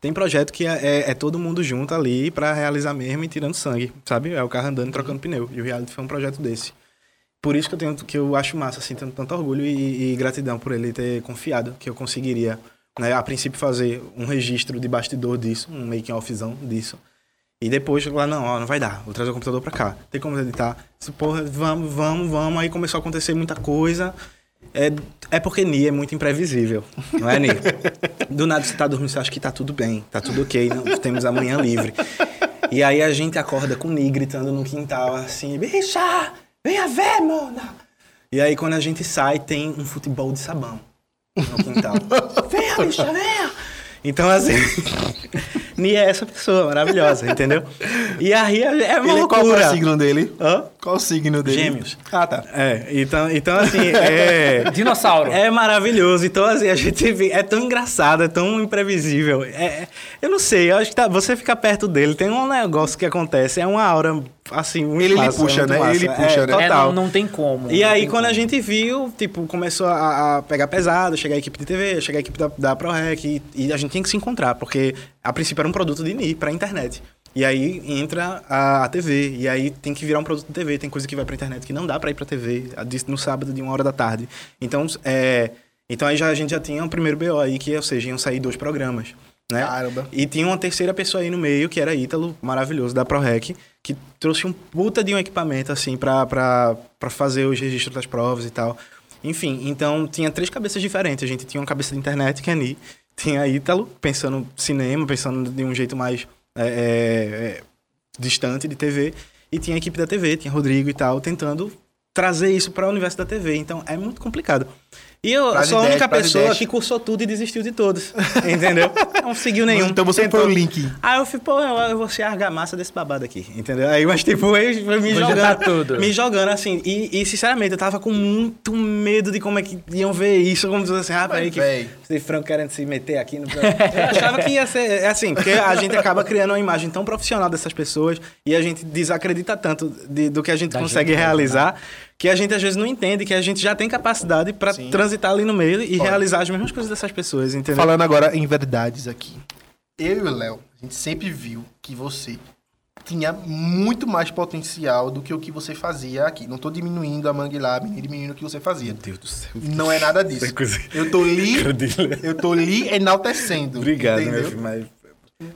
Tem projeto que é, é- é todo mundo junto ali pra realizar mesmo e tirando sangue, sabe? É o carro andando e trocando pneu. E o reality foi um projeto desse. Por isso que eu tenho que eu acho massa, assim, tenho tanto orgulho e, e gratidão por ele ter confiado que eu conseguiria, né, a princípio fazer um registro de bastidor disso, um making offzão disso. E depois lá, não, ó, não vai dar, vou trazer o computador pra cá. Tem como editar? Porra, vamos, vamos, vamos. Aí começou a acontecer muita coisa. É, é porque Ni é muito imprevisível, não é, Ni? Do nada você tá dormindo, você acha que tá tudo bem, tá tudo ok, não, temos amanhã livre. E aí a gente acorda com Ni gritando no quintal, assim, bicha, venha ver, mona! E aí quando a gente sai, tem um futebol de sabão no quintal. venha, bicha, venha! Então, assim, Ni é essa pessoa maravilhosa, entendeu? E aí é uma Ele, qual loucura. é o signo dele? Hã? Qual o signo dele? Gêmeos. Ah, tá. É, então, então assim, é... Dinossauro. É maravilhoso. Então, assim, a gente vê, é tão engraçado, é tão imprevisível. É, eu não sei, eu acho que tá- você fica perto dele, tem um negócio que acontece, é uma aura assim, muito Ele massa, puxa, muito né? massa. Ele puxa, é, né? É, Total. não, não tem como. E aí, quando a como. gente viu, tipo, começou a, a pegar pesado, chegar a equipe de TV, chegar a equipe da, da ProRec, e, e a gente tinha que se encontrar, porque a princípio era um produto de NI pra internet. E aí entra a, a TV, e aí tem que virar um produto de TV, tem coisa que vai pra internet que não dá pra ir pra TV, a- no sábado de uma hora da tarde. Então, é, então aí já, a gente já tinha um primeiro BO aí, que, ou seja, iam sair dois programas. Né? Caramba. E tinha uma terceira pessoa aí no meio, que era Ítalo, maravilhoso, da ProRec, que trouxe um puta de um equipamento, assim, pra, pra, pra fazer os registros das provas e tal. Enfim, então tinha três cabeças diferentes. A gente tinha uma cabeça de internet, que é Ni. Tinha Ítalo, pensando cinema, pensando de um jeito mais é, é, é, distante de TV. E tinha a equipe da TV, tinha Rodrigo e tal, tentando trazer isso para o universo da TV. Então é muito complicado. E eu sou a única pessoa que cursou tudo e desistiu de todos. Entendeu? Não seguiu nenhum. Então você Tentou. foi o link. Aí eu fui, pô, eu, eu vou ser a argamassa desse babado aqui, entendeu? Aí, mas tipo, eu foi me Vou jogando. tudo. Me jogando, assim. E, e, sinceramente, eu tava com muito medo de como é que iam ver isso. Como dizer assim, ah, peraí, que esse franco querendo se meter aqui no. Eu achava que ia ser é assim, porque a gente acaba criando uma imagem tão profissional dessas pessoas e a gente desacredita tanto de- do que a gente Da consegue gente mesmo, realizar que a gente às vezes não entende que a gente já tem capacidade pra Sim. transitar ali no meio e Olha. realizar as mesmas coisas dessas pessoas, entendeu? Falando agora em verdades aqui. Eu e o Léo, a gente sempre viu que você tinha muito mais potencial do que o que você fazia aqui. Não tô diminuindo a Mangue Lab, nem diminuindo o que você fazia. Meu Deus do céu. Não é nada disso. Eu tô lhe, eu tô lhe enaltecendo. Obrigado, entendeu? meu filho, mas...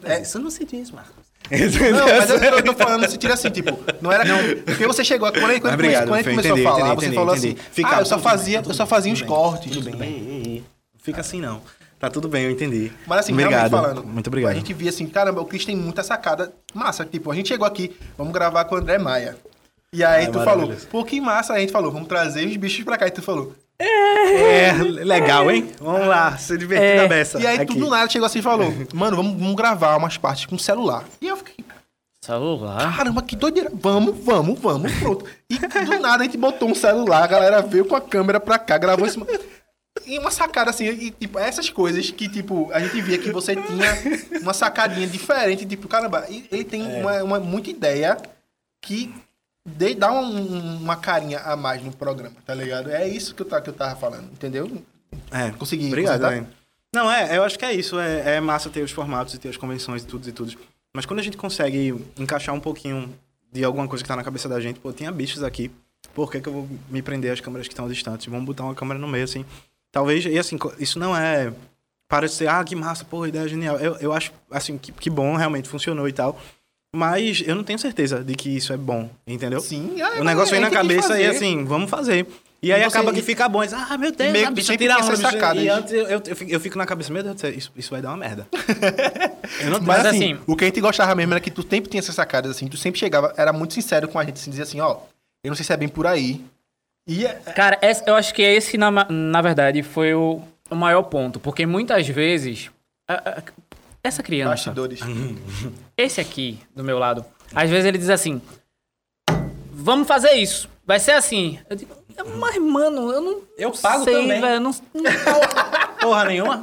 É. Isso não se diz, Marcos. Não, mas eu tô, falando no sentido assim, tipo, não era. Não, porque você chegou aqui, quando, quando, Obrigado, quando a começou entendi, a falar, entendi, você entendi, falou assim. Fica, ah, eu só bem, fazia, tudo eu só bem, fazia uns bem, cortes. Tudo bem. Ei. Fica assim, não. Tá tudo bem, eu entendi. Mas assim, obrigado. falando. Muito obrigado. A gente via assim, caramba, o Cris tem muita sacada massa. Tipo, a gente chegou aqui, vamos gravar com o André Maia. E aí Ah, tu falou, pô, que massa. Aí a gente falou, vamos trazer os bichos pra cá. E tu falou. É, legal, hein? Vamos lá, se divertir É. na beça. e aí aqui. tu do nada chegou assim e falou, mano, vamos, vamos gravar umas partes com celular. E eu fiquei, Celular? caramba, que doideira. Vamos, vamos, vamos, pronto. E do nada a gente botou um celular, a galera veio com a câmera pra cá, gravou cima. E uma sacada assim, e, tipo, essas coisas que, tipo, a gente via que você tinha uma sacadinha diferente, tipo, caramba, e- ele tem É. uma, uma muita ideia que de, dá um- uma carinha a mais no programa, tá ligado? É isso que eu, tá, que eu tava falando, entendeu? É, Consegui Obrigado. Não, é, eu acho que é isso. É, é massa ter os formatos e ter as convenções e tudo e tudo. Mas quando a gente consegue encaixar um pouquinho de alguma coisa que tá na cabeça da gente, pô, tinha bichos aqui. Por que, que eu vou me prender às câmeras que estão distantes? Vamos botar uma câmera no meio, assim. Talvez, e assim, isso não é. Para de ser, ah, que massa, pô, ideia genial. Eu, eu acho, assim, que, que bom, realmente funcionou e tal. Mas eu não tenho certeza de que isso é bom, entendeu? Sim, ah, O negócio vem a na que cabeça e assim, vamos fazer. E aí E você- acaba que fica bom. Diz, ah, meu Deus, meio a que bicha tira tem onda. sacadas. E antes eu, eu, eu fico, na cabeça, meu Deus do céu, isso, isso vai dar uma merda. eu não Mas, Mas, assim, assim, o que a gente gostava mesmo era que tu sempre tinha essas sacadas, assim, tu sempre chegava, era muito sincero com a gente, assim, dizia assim, ó, eu não sei se é bem por aí. E é- Cara, esse- eu acho que esse, na, na verdade, foi o, o maior ponto. Porque muitas vezes. a- a- essa criança, bastidores. esse aqui, do meu lado, às vezes ele diz assim: Vamos fazer isso. Vai ser assim. Eu digo, mas, mano, eu não. Eu pago sei, também. velho. eu Não, não, Porra nenhuma.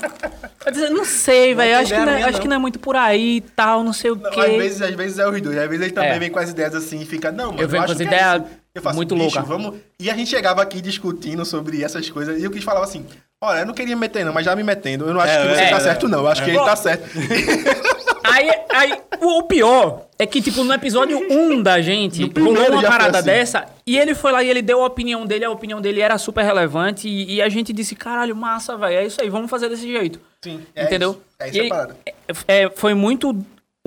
eu digo, não sei, velho. eu Acho, que não, é- acho não. que não é muito por aí e tal, não sei o Não, quê. às, vezes, às vezes é os dois, às vezes ele também É. vem com as ideias assim e fica, não, mano, Eu venho acho com as é ideias isso. Eu faço, muito "Bicho, louca." Vamos... E a gente chegava aqui discutindo sobre essas coisas e o Cris falava assim, olha, eu não queria me meter não, mas já me metendo, eu não acho É, que você é, tá é, certo não, eu acho que ele Pô. tá certo. Aí, aí o o pior é que, tipo, no episódio 1 da gente, rolou uma parada assim. dessa, e ele foi lá e ele deu a opinião dele, a opinião dele era super relevante, e, e a gente disse, caralho, massa, velho, é isso aí, vamos fazer desse jeito. Sim, entendeu? Isso. É isso E a parada. é- é, foi muito.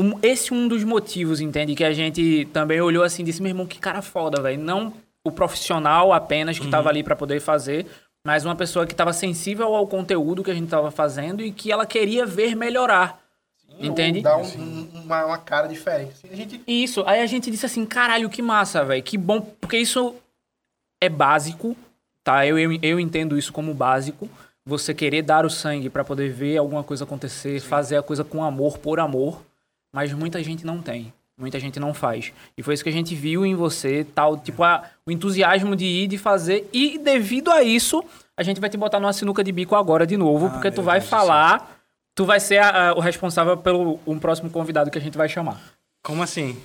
Um- esse um dos motivos, entende? Que a gente também olhou assim e disse, meu irmão, que cara foda, velho. Não o profissional apenas que tava ali pra poder fazer, mas uma pessoa que tava sensível ao conteúdo que a gente tava fazendo e que ela queria ver melhorar. Entende? Dá um- um- uma, uma cara diferente. Assim, A gente Isso, aí a gente disse assim, caralho, que massa, velho, que bom, porque isso é básico, tá? Eu, eu, eu entendo isso como básico, você querer dar o sangue pra poder ver alguma coisa acontecer, fazer a coisa com amor, por amor, mas muita gente não tem, muita gente não faz. E foi isso que a gente viu em você, tal, tipo, a, o entusiasmo de ir, de fazer, e devido a isso, a gente vai te botar numa sinuca de bico agora de novo, Ah, porque tu vai falar... Tu vai ser a- a- o responsável pelo um próximo convidado que a gente vai chamar. Como assim?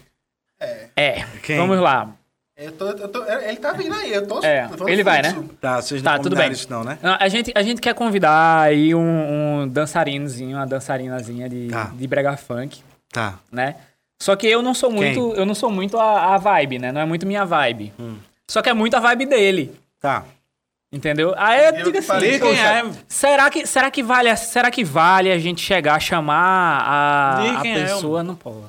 é, É, Quem? vamos lá. Eu tô, eu tô- ele tá vindo aí, eu tô. É, eu tô ele vai, né? Tá, vocês não Tá, tudo bem. isso não, né? A gente, a gente quer convidar aí um, um dançarinozinho, uma dançarinazinha de, Tá. de brega funk, Tá. né? Só que eu não sou muito, eu não sou muito a, a vibe, né? Não é muito minha vibe. Hum. Só que é muito a vibe dele, Tá. entendeu? Aí eu Eu digo que assim, falei, quem é? será que será que vale, a- será que vale a gente chegar a chamar a, a quem é, pessoa? não posso. não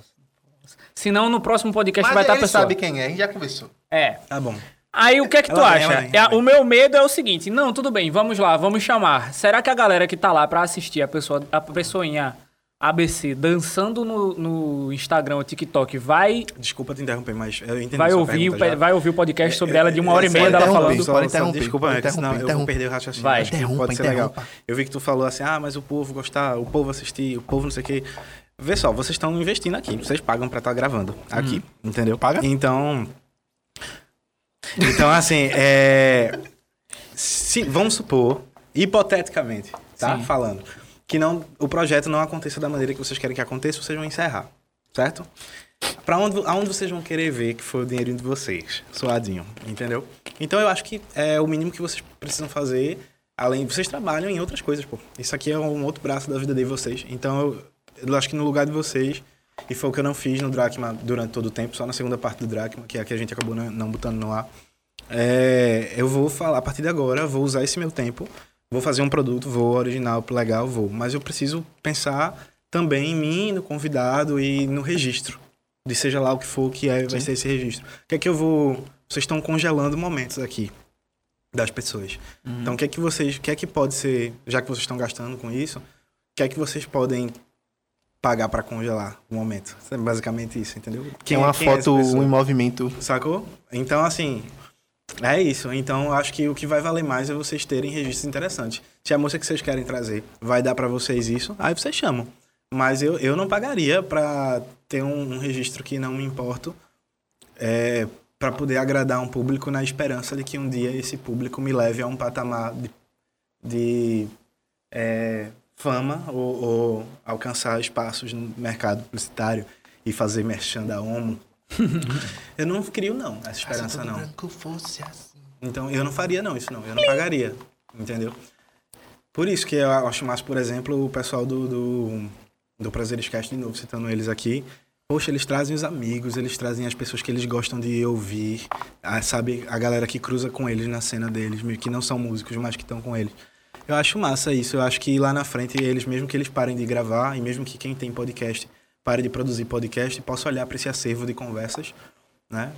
posso. Senão no próximo podcast Mas vai estar a ele pessoa. sabe quem é, a gente já conversou. É. Tá bom. Aí o que é que tu Ela vem, acha? ela vem, É, ela vem. o meu medo é o seguinte: não, tudo bem, vamos lá, vamos chamar. Será que a galera que tá lá pra assistir a pessoa, a pessoinha ABC dançando no, no Instagram TikTok vai, Desculpa te interromper, mas eu entendi vai, sua ouvir, o já. vai ouvir o podcast sobre ela de uma hora e É, meia só dela interromper, falando? só- Pode interromper, Desculpa, pode é que senão interromper, eu vou interromper. perder o raciocínio. Vai. Acho Interrompa, pode ser legal. interrompa. Eu vi que tu falou assim, ah, mas o povo gostar, o povo assistir, o povo não sei o quê. Vê só, vocês estão investindo aqui, vocês pagam pra estar gravando aqui, entendeu? Paga? Então... Então, assim, é... Se, vamos supor, hipoteticamente, tá? Sim. Falando, que não, o projeto não aconteça da maneira que vocês querem que aconteça, vocês vão encerrar, certo? Pra onde, aonde vocês vão querer ver que foi o dinheirinho de vocês, suadinho, entendeu? Então eu acho que é o mínimo que vocês precisam fazer, além vocês trabalham em outras coisas, pô. Isso aqui é um outro braço da vida de vocês. Então eu, eu acho que no lugar de vocês, e foi o que eu não fiz no Drachma durante todo o tempo, só na segunda parte do Drachma, que é a que a gente acabou não, não botando no ar. É, eu vou falar, a partir de agora, vou usar esse meu tempo, vou fazer um produto, vou original, legal, vou. Mas eu preciso pensar também em mim, no convidado e no registro. De seja lá o que for que é, vai ser esse registro. O que é que eu vou. Vocês estão congelando momentos aqui das pessoas. Então, o que é que vocês. O que é que pode ser. Já que vocês estão gastando com isso, o que é que vocês podem pagar para congelar o momento? É basicamente isso, entendeu? Quem é uma quem foto pessoa? em movimento. Sacou? Então, assim, é isso. Então, acho que o que vai valer mais é vocês terem registros interessantes. Se a moça que vocês querem trazer vai dar pra vocês isso, aí vocês chamam. Mas eu, eu não pagaria pra ter um, um registro que não me importo, é, para poder agradar um público na esperança de que um dia esse público me leve a um patamar de, de é, fama ou, ou alcançar espaços no mercado publicitário e fazer merchan da Homo. eu não crio, não, essa esperança, não. assim. Então, eu não faria não, isso não. Eu não pagaria, entendeu? Por isso que eu acho massa, por exemplo, o pessoal do, do, do Prazeres Cast, de novo, citando eles aqui. Poxa, eles trazem os amigos, eles trazem as pessoas que eles gostam de ouvir, a, sabe? A galera que cruza com eles na cena deles, que não são músicos, mas que estão com eles. Eu acho massa isso. Eu acho que lá na frente, eles, mesmo que eles parem de gravar, e mesmo que quem tem podcast pare de produzir podcast, possa olhar para esse acervo de conversas, né?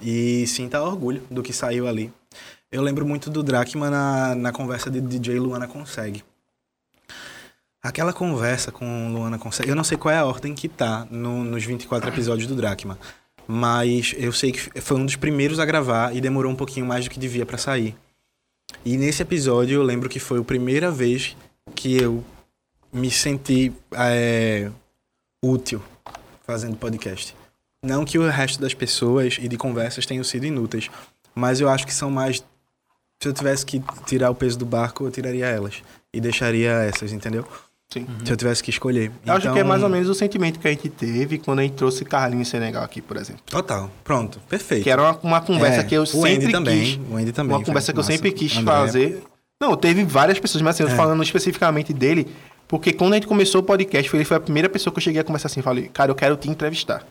E sinta orgulho do que saiu ali. Eu lembro muito do Drachma na, na conversa de DJ Luana Consegue. Aquela conversa com Luana Consegue, eu não sei qual é a ordem que tá no- nos 24 episódios do Drachma, mas eu sei que foi um dos primeiros a gravar e demorou um pouquinho mais do que devia para sair. E nesse episódio eu lembro que foi a primeira vez que eu me senti é, útil fazendo podcast. Não que o resto das pessoas e de conversas tenham sido inúteis, mas eu acho que são mais. Se eu tivesse que tirar o peso do barco, eu tiraria elas. E deixaria essas, entendeu? Sim. Se eu tivesse que escolher. Eu acho que é Então, mais ou menos o sentimento que a gente teve quando a gente trouxe Carlinhos Senegal aqui, por exemplo. Total. Pronto. Perfeito. Que era uma, uma conversa É, que eu o sempre Andy também, quis. o Andy também Uma conversa que eu sempre quis André. fazer. Não, teve várias pessoas, mas assim, É. falando especificamente dele, porque quando a gente começou o podcast, foi- ele foi a primeira pessoa que eu cheguei a conversar assim, falei, cara, eu quero te entrevistar.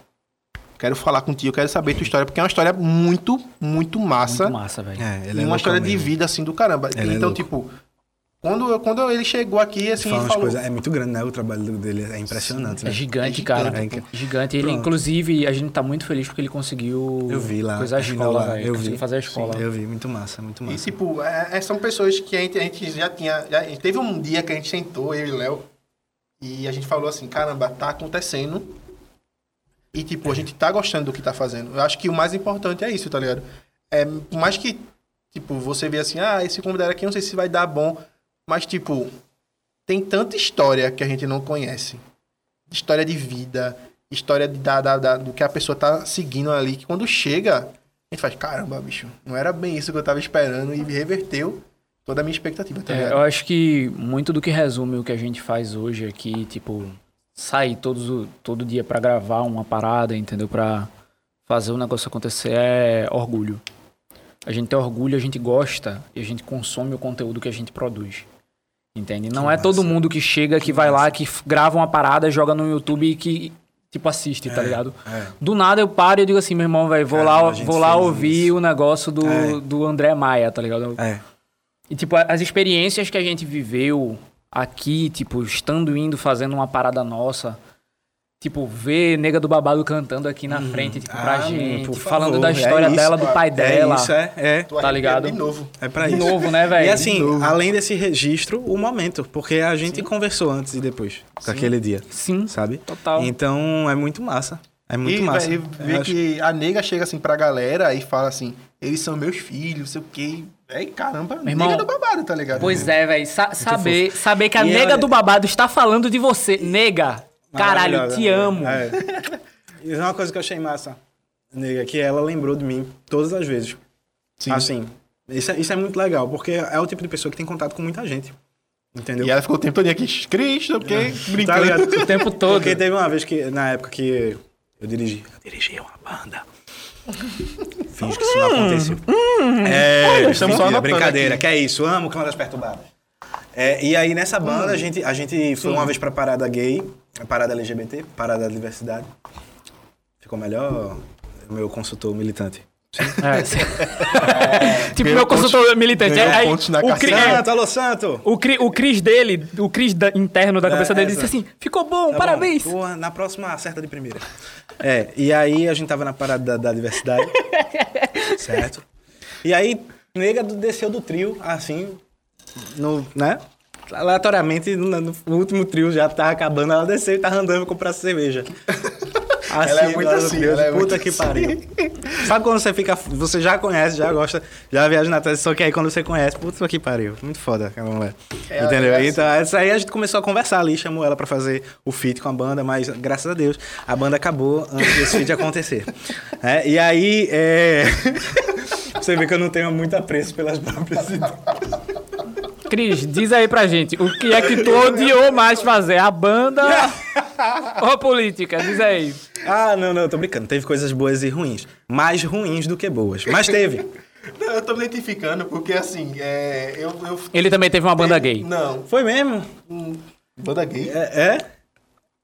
Quero falar contigo, eu quero saber tua história, porque é uma história muito, muito massa. Muito massa, velho. É, ele e é uma história de mesmo. vida, assim, do caramba. Ele é então, louco. tipo, quando, quando ele chegou aqui, assim, Fala ele falou... coisas- É muito grande, né? O trabalho dele é impressionante, É né? gigante, É cara. gigante. Gigante. Ele, Pronto. inclusive, a gente tá muito feliz porque ele conseguiu Eu vi lá. coisar a escola, lá, velho. Eu vi. fazer a escola. Eu vi, muito massa, muito E, massa. tipo, é- é- são pessoas que a gente, a gente já tinha. já- teve um dia que a gente sentou, eu e o Léo, e a gente falou assim: caramba, tá acontecendo. E, tipo, a gente tá gostando do que tá fazendo. Eu acho que o mais importante é isso, tá ligado? É, por mais que, tipo, você vê assim: ah, esse convidado aqui não sei se vai dar bom, mas, tipo, tem tanta história que a gente não conhece história de vida, história de, da, da, da- do que a pessoa tá seguindo ali, que quando chega, a gente faz, caramba, bicho, não era bem isso que eu tava esperando e reverteu toda a minha expectativa, tá É, eu acho que muito do que resume o que a gente faz hoje aqui, tipo, sair todos, todo dia pra gravar uma parada, entendeu? Pra fazer o negócio acontecer é orgulho. A gente tem orgulho, a gente gosta e a gente consome o conteúdo que a gente produz. Entende? Não é todo mundo que chega, que, vai lá, que grava uma parada, joga no YouTube e que, tipo, assiste, tá ligado? é. Do nada eu paro e digo assim, meu irmão, velho, vou É, lá, vou lá ouvir isso. o negócio do, É. do André Maia, tá ligado? É. E, tipo, as experiências que a gente viveu aqui, tipo, estando indo, fazendo uma parada nossa. Tipo, ver Nega do Babado cantando aqui na frente, tipo, pra Ah, gente. por falando favor, da é história isso, dela, do pai dela. É isso, é. É, Tá ligado? De novo. é pra De isso. novo, né, velho? E assim, além desse registro, o momento. Porque a gente conversou antes e depois daquele dia. Sim, Sabe? total. Então é muito massa. É muito e, massa. Eu ver acho- que a nega chega assim pra galera e fala assim: eles são meus filhos, não sei o quê. É, caramba, irmão, nega do babado, tá ligado? Pois é, velho. Sa- saber, saber que a E nega ela- do babado está falando de você. Nega, caralho, te amo. É. E uma coisa que eu achei massa, nega, que ela lembrou de mim todas as vezes. Sim. Assim, isso é, isso é muito legal, porque é o tipo de pessoa que tem contato com muita gente. Entendeu? E ela ficou o tempo todo aqui, Cristo, porque Tá brincando. ligado? O tempo todo. Porque teve uma vez que, na época que eu dirigi, eu dirigi uma banda. Finge que isso não aconteceu. É, estamos só brincadeira, aqui. que é isso, amo Câmeras Perturbadas. É, e aí nessa banda a gente, a gente foi uma vez pra parada gay, a parada LGBT, parada da diversidade. Ficou melhor o meu consultor militante. É, tipo, Ganhou meu consultor militante. ganhou É, aí, o, Cri- carteira. é, Santo, alô Santo! o, Cri- o Cris dele, o Cris da- interno da cabeça É, dele, disse assim: ficou bom, Tá parabéns. bom, porra, na próxima acerta de primeira. É, e aí a gente tava na parada da, da diversidade. certo? E aí, nega desceu do trio, assim, no, né? Aleatoriamente, no, no último trio já tá acabando, ela desceu e tava andando comprar cerveja. Assim, Ela é muito assim, trio, ela é Puta que assim. pariu. Sabe quando você fica. Você já conhece, já gosta, já viaja na tese, só que aí quando você conhece, puta que pariu. Muito foda aquela mulher. É, Entendeu? é assim. Então, essa aí a gente começou a conversar ali, chamou ela pra fazer o feat com a banda, mas graças a Deus a banda acabou antes desse feat acontecer. É, e aí, é... você vê que eu não tenho muito apreço pelas próprias ideias. Cris, diz aí pra gente, o que é que tu odiou mais fazer? A banda ou a política? Diz aí. Ah, não, não, tô brincando. Teve coisas boas e ruins. Mais ruins do que boas. Mas teve. Não, eu tô me identificando porque assim, é, eu, eu. Ele também teve uma banda gay. Não, Foi mesmo. banda gay. É? é?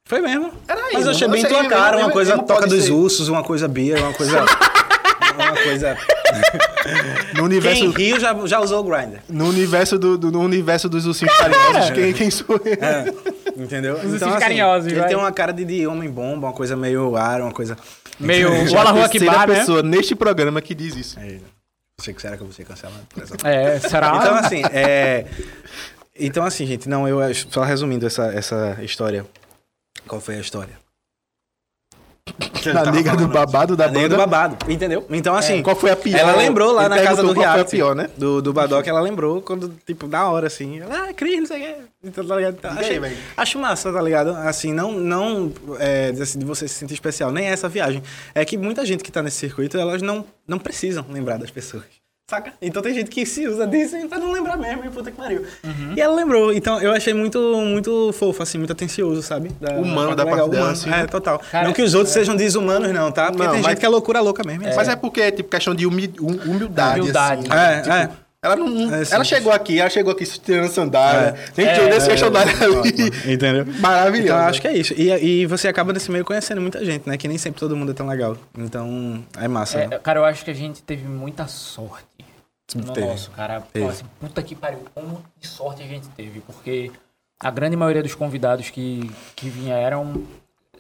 Foi mesmo. Era Mas eu achei bem tua cara, uma coisa toca dos ursos, uma coisa bia, uma coisa. uma coisa. No universo, Quem riu já, já usou o Grindr. no universo, do, do- no universo dos ursinhos carinhosos, quem, quem sou eu? É, entendeu? Então, ursinhos carinhosos, ele vai. tem uma cara de, de homem bomba, uma coisa meio ar, uma coisa. Meio Já Bola a Rua Kibar, né? pessoa neste programa que diz isso. É, Você que será que eu vou ser cancelado por essa É, será? Então, assim, é. Então, assim, gente, não, eu só resumindo essa, essa história. Qual foi a história? Na nega do babado da banda. do babado, entendeu? Então, assim. É, qual foi a pior? Ela lembrou lá Ele na casa do perguntou qual foi a pior, né? Do, do Badoc, ela lembrou quando, tipo, na hora, assim. Ela, ah, Cris, não sei o quê. Então, tá ligado? Então, aí, achei- velho? acho massa, tá ligado? Assim, não, não é, de de você se sentir especial, nem essa viagem. É que muita gente que tá nesse circuito, elas não, não precisam lembrar das pessoas. Saca? Então tem gente que se usa disso pra não lembrar mesmo, e puta que pariu. E ela lembrou. Então eu achei muito, muito fofo, assim, muito atencioso, sabe? Da, Humano da parte dela, assim, É, né? total. Cara, não que os outros sejam desumanos, não, tá? Porque Não, tem mas- gente que é loucura louca mesmo. Mas é porque é tipo questão de humi- hum- humildade. Humildade. Assim, É, tipo, é. Ela não. É, sim. ela chegou aqui, ela chegou aqui tirando sandália. É. Tem que É, esse sandália ali. Entendeu? Maravilhoso. Então, eu acho que é isso. E, e você acaba nesse meio conhecendo muita gente, né? Que nem sempre todo mundo é tão legal. Então, é massa. né? É, cara, eu acho que a gente teve muita sorte no Teve. nosso, cara. Pô, assim, puta que pariu, como de sorte a gente teve, porque a grande maioria dos convidados que, que vieram,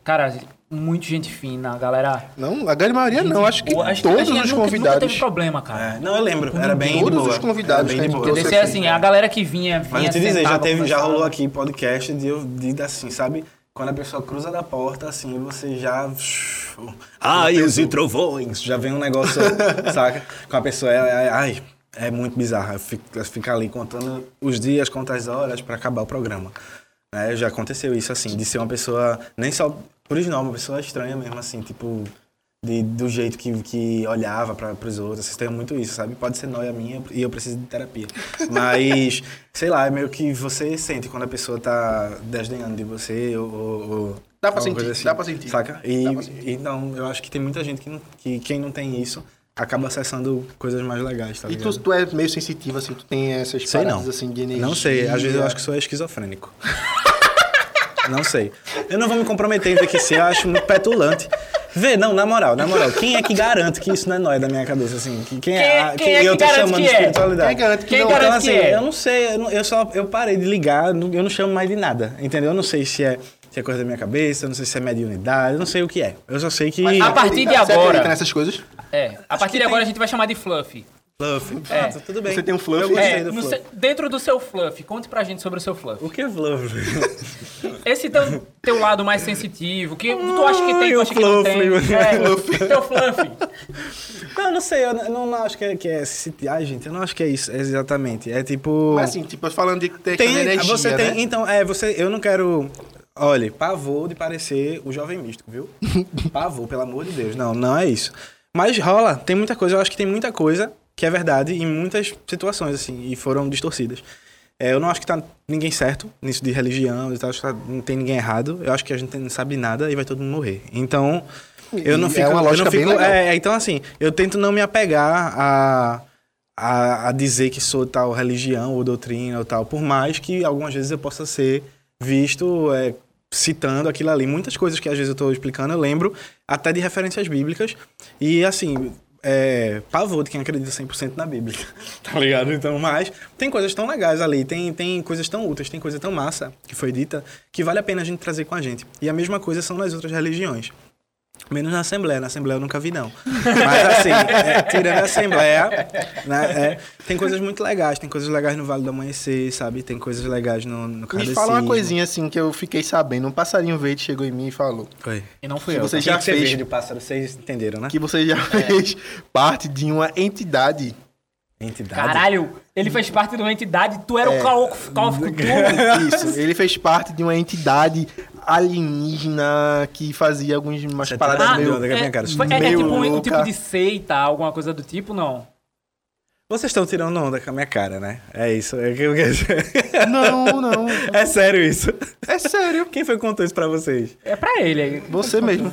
cara, muito gente fina, a galera... Não, a grande maioria não. Acho que acho- todos acho que os nunca- Nunca convidados. teve problema, cara. É, não, eu lembro. Era bem de Todos boa. os convidados Era bem de boa. ser assim, a galera que vinha, vinha Mas eu te dizer, já, teve, já rolou aqui podcast de, eu- de assim, sabe? Quando a pessoa cruza da porta, assim, você já. Ai, os e trovões! Já vem um negócio, saca? Com a pessoa, é, é- ai, é muito bizarro. Ficar ali contando os dias, quantas horas pra acabar o programa. É, já aconteceu isso, assim, de ser uma pessoa, nem só por original, uma pessoa estranha mesmo, assim, tipo. de- do jeito que, que olhava para os outros. Vocês têm muito isso, sabe? Pode ser noia minha e eu preciso de terapia. Mas, sei lá, é meio que você sente quando a pessoa tá desdenhando de você ou... ou- ou Dá pra sentir, coisa dá pra sentir. Saca? E, pra sentir. então, eu acho que tem muita gente que, não, que quem não tem isso acaba acessando coisas mais legais, tá E ligado? tu, tu é meio sensitivo, assim, tu tem essas Sei paradas, não. assim, de energia. Não sei, às vezes eu acho que sou esquizofrênico. não sei. Eu não vou me comprometer em dizer que eu acho muito petulante. Vê, não, na moral, na moral, quem é que garante que isso não é nóia da minha cabeça, assim? Que- Quem, Quem- é, a- quem que é que eu tô chamando de é? espiritualidade? Quem garante que Quem não? garante Então, que assim, é? eu não sei, eu, não- eu só eu parei de ligar, eu não- chamo mais de nada, entendeu? Eu não sei se é, se é coisa da minha cabeça, eu não sei se é mediunidade, eu não sei o que é. Eu só sei que. Mas a partir de Você acredita agora. nessas coisas? É, a partir de agora a gente vai chamar de fluff. Fluff. Pronto, tudo bem. Você tem um fluff? Eu gostei É, do no fluff. seu- dentro do seu fluff, conte pra gente sobre o seu fluff. O que é fluff? Esse teu, teu lado mais sensitivo, que tu acha que tem, tu o acha que não tem. fluff. É, teu fluff. Não, eu não sei, eu não, não acho que é, que é esse- Ai, gente, eu não acho que é isso exatamente. É tipo. Mas assim, tipo, falando de ter tem, energia, você tem. né? Então, é, você. Eu não quero. Olha, pavor de parecer o jovem místico, viu? pavor, pelo amor de Deus. Não, não é isso. Mas rola, tem muita coisa, eu acho que tem muita coisa que é verdade em muitas situações, assim, e foram distorcidas. É, eu não acho que tá ninguém certo nisso de religião e tal, acho que tá- não tem ninguém errado. Eu acho que a gente não sabe nada e vai todo mundo morrer. Então, eu não E fico. é uma eu não lógica bem fico- legal. é, então, assim, eu tento não me apegar a, a, a dizer que sou tal religião ou doutrina ou tal, por mais que algumas vezes eu possa ser visto é, citando aquilo ali. Muitas coisas que às vezes eu estou explicando, eu lembro até de referências bíblicas. E, assim, é, pavor de quem acredita 100% na Bíblia, tá ligado? Então, mas tem coisas tão legais ali, tem, tem coisas tão úteis, tem coisa tão massa que foi dita, que vale a pena a gente trazer com a gente. E a mesma coisa são nas outras religiões. Menos na Assembleia. Na Assembleia eu nunca vi, não. Mas assim, é, tirando a Assembleia, né, é, tem coisas muito legais. Tem coisas legais no Vale do Amanhecer, sabe? Tem coisas legais no, no Me Kardecismo. fala uma coisinha assim que eu fiquei sabendo. Um passarinho verde chegou em mim e falou Oi. E não fui Que eu. você já Já fez- fez de pássaro, vocês entenderam, né? que você já fez parte de uma entidade. Entidade. Caralho, ele fez parte de uma entidade, tu era o Call, Call of Cthulhu. Isso, ele fez parte de uma entidade alienígena que fazia algumas umas tá paradas Ah, meio... da minha cara, é, foi- é, é meio tipo um, um tipo de seita, alguma coisa do tipo, não. Vocês estão tirando onda com a minha cara, né? É isso. É, que eu quero dizer. Não, não. é sério isso. É sério. Quem foi que contou isso pra vocês? É pra ele aí. Você mesmo.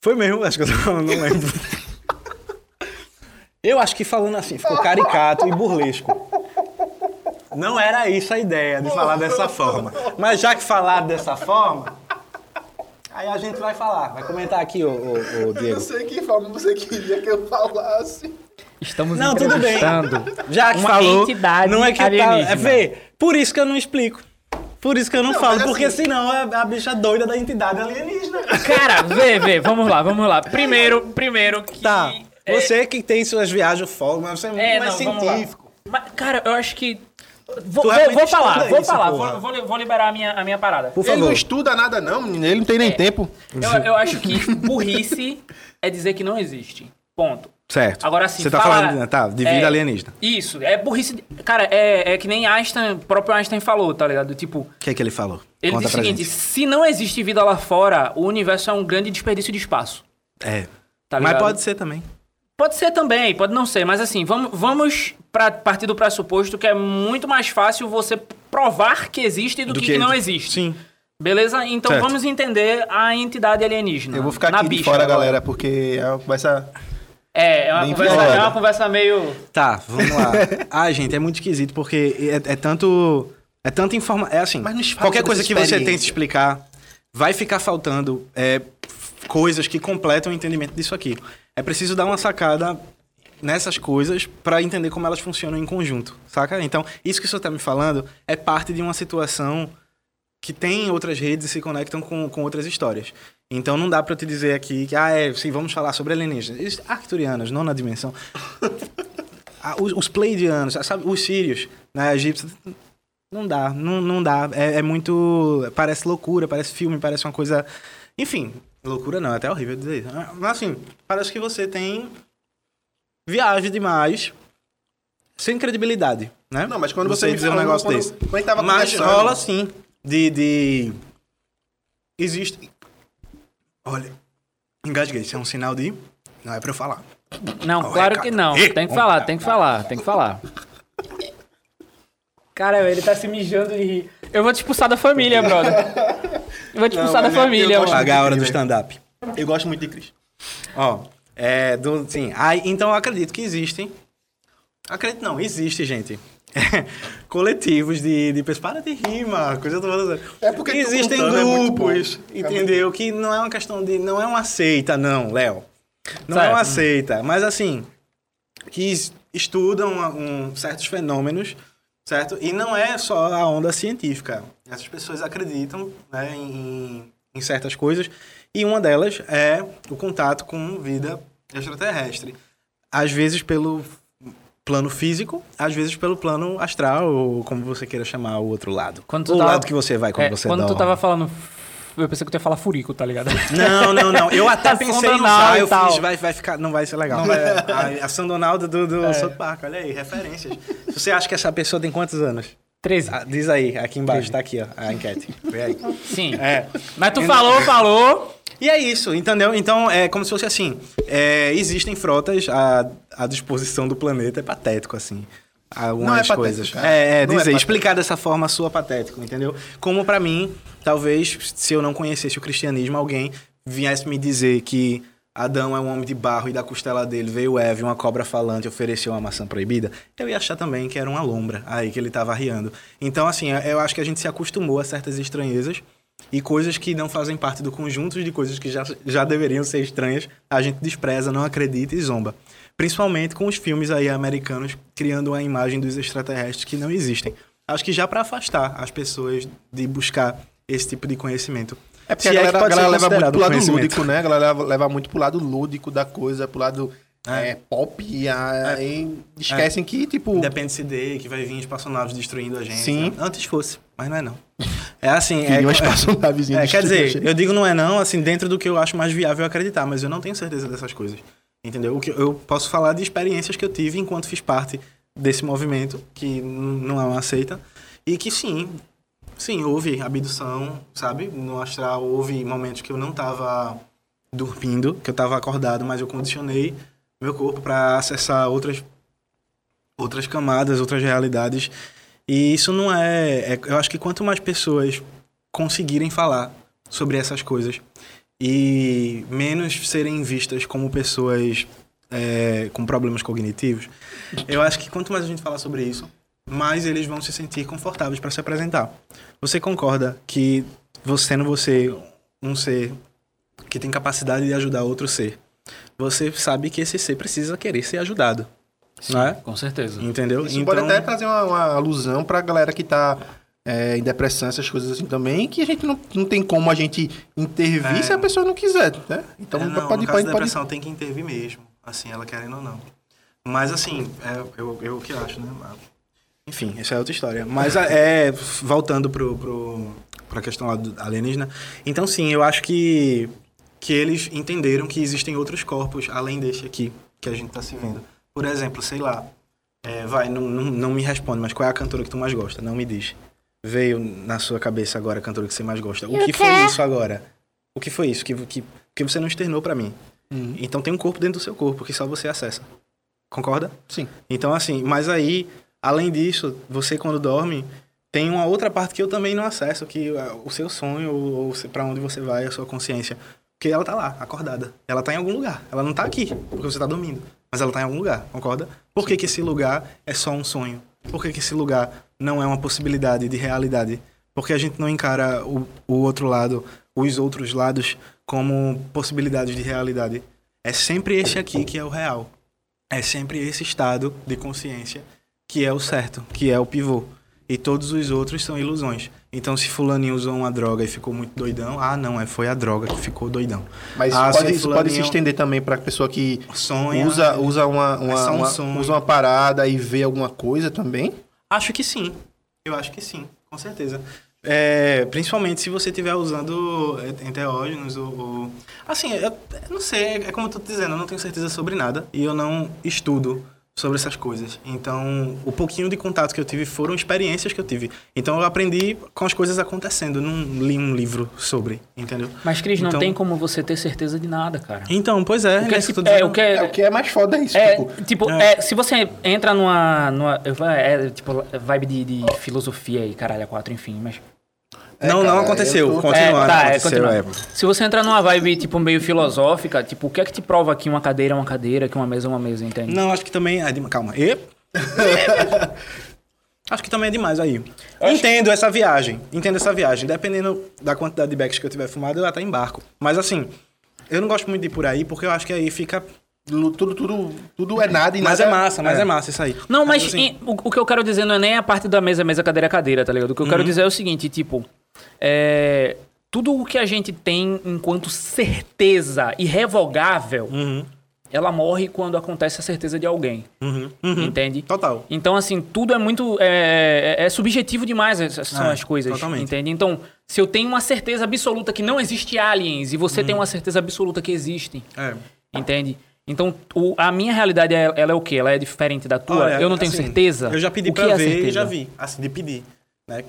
Foi mesmo, acho que eu não lembro. Eu acho que falando assim, ficou caricato e burlesco. Não era isso a ideia de falar dessa forma. Mas já que falaram dessa forma, aí a gente vai falar. Vai comentar aqui, ô, ô, ô Diego. sei que forma você queria que eu falasse. Estamos Não, tudo bem. Já que uma falou, entidade não é que tá, alienígena. é ver, por isso que eu não explico. Por isso que eu não, Não, falo, mas porque assim- senão é a bicha doida da entidade alienígena. Cara, vê, vê, vamos lá, vamos lá. Primeiro, primeiro que... Tá. É- Você que tem suas viagens fora, mas você é muito É, mais não, científico. Mas, cara, eu acho que... Vou, vou, vou falar, vou isso, falar, vou, vou, vou liberar a minha, a minha parada. Por Ele não favor. estuda nada não, menino. Ele não tem nem tempo. Eu, eu acho que burrice é dizer que não existe. Ponto. Certo. Agora sim, Você tá fala- falando, tá, de vida é, alienígena. Isso, é burrice. de- Cara, é, é que nem Einstein, o próprio Einstein falou, tá ligado? Tipo, O que é que ele falou? ele Conta disse o seguinte: gente. se não existe vida lá fora, o universo é um grande desperdício de espaço. É. Tá mas pode ser também. Pode ser também, pode não ser, mas assim, vamos, vamos pra partir do pressuposto que é muito mais fácil você provar que existe do, que, que não existe. Sim. Beleza? Então Certo. vamos entender a entidade alienígena. Eu vou ficar na aqui de bicha fora, agora. galera, porque é uma conversa... É, é uma, conversa, é uma conversa meio. Tá, vamos lá. ah, gente, é muito esquisito porque é, é tanto. É tanta informação. É assim, qualquer coisa que você tente explicar, vai ficar faltando é, coisas que completam o entendimento disso aqui. É preciso dar uma sacada nessas coisas para entender como elas funcionam em conjunto, saca? Então, isso que o senhor tá me falando é parte de uma situação que tem outras redes e se conectam com, com outras histórias. Então não dá para te dizer aqui que, ah, é, sim, vamos falar sobre alienígenas. Arcturianos, não na dimensão. Os, os pleidianos, sabe? Os sírios, né? Egípcios. Não dá, não, não dá. É, é muito. Parece loucura, parece filme, parece uma coisa. Enfim, loucura não, é até horrível dizer isso. Mas assim, parece que você tem. Viagem demais. Sem credibilidade, né? Não, mas quando você, me dizer um negócio quando, desse. Quando tava Mas rola sim. De, de. Existe. Olha. Engasguei, isso é um sinal de. Não é pra eu falar. Não, Ó, claro recado. que não. Tem que falar, tem que falar, tem que falar. Cara, ele tá se mijando de rir. Eu vou te expulsar da família, brother. Eu vou te Não, expulsar da mas é- eu família, gosto- mano. Pagar a hora do velho. stand-up. Eu gosto muito de Cris. Ó, é, do, sim. Aí, então eu acredito que existem. Acredito não, existe, gente. Coletivos de, de pessoas. Para de rir, mano. Coisa toda. É porque tu existem contando é muito grupos, bom. entendeu? Que não é uma questão de. Não é uma seita, não, Léo. Não é Certo. uma seita. Mas assim, que es- estudam um, certos fenômenos, certo? E não é só a onda científica. Essas pessoas acreditam né, em, em certas coisas e uma delas é o contato com vida extraterrestre. Às vezes pelo plano físico, às vezes pelo plano astral, ou como você queira chamar o outro lado. Quando tu o tava- lado que você vai quando É, você quando tu dorme. tava falando, eu pensei que tu ia falar furico, tá ligado? Não, não, não. Eu até pensei em usar, eu fiz, vai, vai ficar, não vai ser legal. Vai- A, a Sandonalda do, do É. South Park, olha aí, referências. Você acha que essa pessoa tem quantos anos? 13. Ah, diz aí, aqui embaixo, tá aqui, ó, a enquete. Vê aí. Sim. É. Mas tu falou, falou. E é isso, entendeu? Então, é como se fosse assim, é, existem frotas à, à disposição do planeta, é patético, assim. Algumas Não é patético, coisas. cara. É, é Não é dizer, patético. explicar dessa forma sua patético, entendeu? Como pra mim, talvez, se eu não conhecesse o cristianismo, alguém viesse me dizer que Adão é um homem de barro e da costela dele veio Eve, uma cobra falante, e ofereceu uma maçã proibida, eu ia achar também que era uma lombra aí que ele tava arriando. Então, assim, eu acho que a gente se acostumou a certas estranhezas e coisas que não fazem parte do conjunto de coisas que já, já deveriam ser estranhas, a gente despreza, não acredita e zomba. Principalmente com os filmes aí americanos criando uma imagem dos extraterrestres que não existem. Acho que já para afastar as pessoas de buscar esse tipo de conhecimento. É porque Se a galera, que a galera leva muito pro lado lúdico, né? A galera leva, muito pro lado lúdico da coisa, pro lado É. é, pop. E aí esquecem que, tipo. Independence Day, que vai vir espaçonaves destruindo a gente. Sim. né? Antes fosse, mas não é não. É assim... É, uma espaçonavezinha É, quer a dizer, eu digo não é não, assim, dentro do que eu acho mais viável acreditar, mas eu não tenho certeza dessas coisas. Entendeu? O que eu posso falar de experiências que eu tive enquanto fiz parte desse movimento, que não é uma seita, e que sim, sim, houve abdução, sabe? No astral houve momentos que eu não tava dormindo, que eu tava acordado, mas eu condicionei meu corpo para acessar outras outras camadas, outras realidades. E isso não é, é- Eu acho que quanto mais pessoas conseguirem falar sobre essas coisas e menos serem vistas como pessoas é, com problemas cognitivos, eu acho que quanto mais a gente falar sobre isso, mais eles vão se sentir confortáveis para se apresentar. Você concorda que você sendo você um ser que tem capacidade de ajudar outro ser, você sabe que esse ser precisa querer ser ajudado, não é? Com certeza. Entendeu? Isso pode até trazer uma, uma alusão pra galera que tá é, em depressão, essas coisas assim também, que a gente não, não tem como a gente intervir É. se a pessoa não quiser, né? Então É, não, pode, no caso pode, da pode. depressão tem que intervir mesmo, assim, ela querendo ou não. Mas assim, é, eu, eu que acho, né? Enfim, essa é outra história. Mas é, voltando pro, pro, pra questão lá do alienígena, então sim, eu acho que, que eles entenderam que existem outros corpos além deste aqui, que a gente tá se vendo. Por exemplo, sei lá, é, vai, não, não, não me responde, mas qual é a cantora que tu mais gosta? Não me diz. Veio na sua cabeça agora a cantora que você mais gosta. O que foi isso agora? O que foi isso? Que, que, que você não externou pra mim. Uhum. Então tem um corpo dentro do seu corpo que só você acessa. Concorda? Sim. Então, assim, mas aí, além disso, você quando dorme, tem uma outra parte que eu também não acesso, que é o seu sonho, ou, ou pra onde você vai, a sua consciência. Porque ela tá lá, acordada. Ela tá em algum lugar. Ela não tá aqui, porque você tá dormindo. Mas ela tá em algum lugar, concorda? Por que, que esse lugar é só um sonho? Por que, que esse lugar não é uma possibilidade de realidade? Porque a gente não encara o, o outro lado, os outros lados, como possibilidades de realidade. É sempre esse aqui que é o real. É sempre esse estado de consciência que é o certo, que é o pivô. E todos os outros são ilusões. Então, se fulaninho usou uma droga e ficou muito doidão, ah, não, é foi a droga que ficou doidão. Mas Ah, isso pode, se isso pode se estender também pra pessoa que Sonha. usa, usa, uma, uma, É um uma- usa uma parada e vê alguma coisa também. Acho que sim. Eu acho que sim, com certeza. É, principalmente se você estiver usando é, enteógenos ou, ou- Assim, eu, eu não sei, é como eu tô te dizendo, eu não tenho certeza sobre nada. E eu não estudo sobre essas coisas. Então, o pouquinho de contato que eu tive foram experiências que eu tive. Então, eu aprendi com as coisas acontecendo. Não li um livro sobre, entendeu? Mas, Cris, não Então- tem como você ter certeza de nada, cara. Então, pois é. O que é, isso que eu tipo, tô é, dizendo. o que é, É, o que é mais foda é isso, É, tipo... tipo, É. é, se você entra numa, numa é, tipo, vibe de, de filosofia e caralho, a quatro, enfim, mas... É, não, cara, não aconteceu. eu tô- Continuando, é, tá, é, aconteceu, continua. é. Se você entrar numa vibe, tipo, meio filosófica, tipo, o que é que te prova que uma cadeira é uma cadeira, que uma mesa é uma mesa, entende? Não, acho que também. é Calma. E... acho que também é demais aí. Entendo essa viagem. Entendo essa viagem. Dependendo da quantidade de becks que eu tiver fumado, eu até embarco. Mas assim, eu não gosto muito de ir por aí, porque eu acho que aí fica. Tudo, tudo, tudo é nada e Mas nada é massa, mas é, massa isso aí. Não, mas assim, em- o, o que eu quero dizer não é nem a parte da mesa, mesa, cadeira, cadeira, tá ligado? O que eu Uhum. quero dizer é o seguinte, tipo, é, tudo o que a gente tem enquanto certeza irrevogável, Uhum, ela morre quando acontece a certeza de alguém, uhum, uhum. entende? Total. Então, assim, tudo é muito. É, é- é subjetivo demais, essas são É, as coisas. totalmente. Entende? Então, se eu tenho uma certeza absoluta que não existe aliens e você Uhum. tem uma certeza absoluta que existem, É. entende? Então, o- a minha realidade, é- ela é o quê? Ela é diferente da tua? Olha, eu não tenho assim, certeza. Eu já pedi o que pra é ver e já vi. Assim, de pedir, né?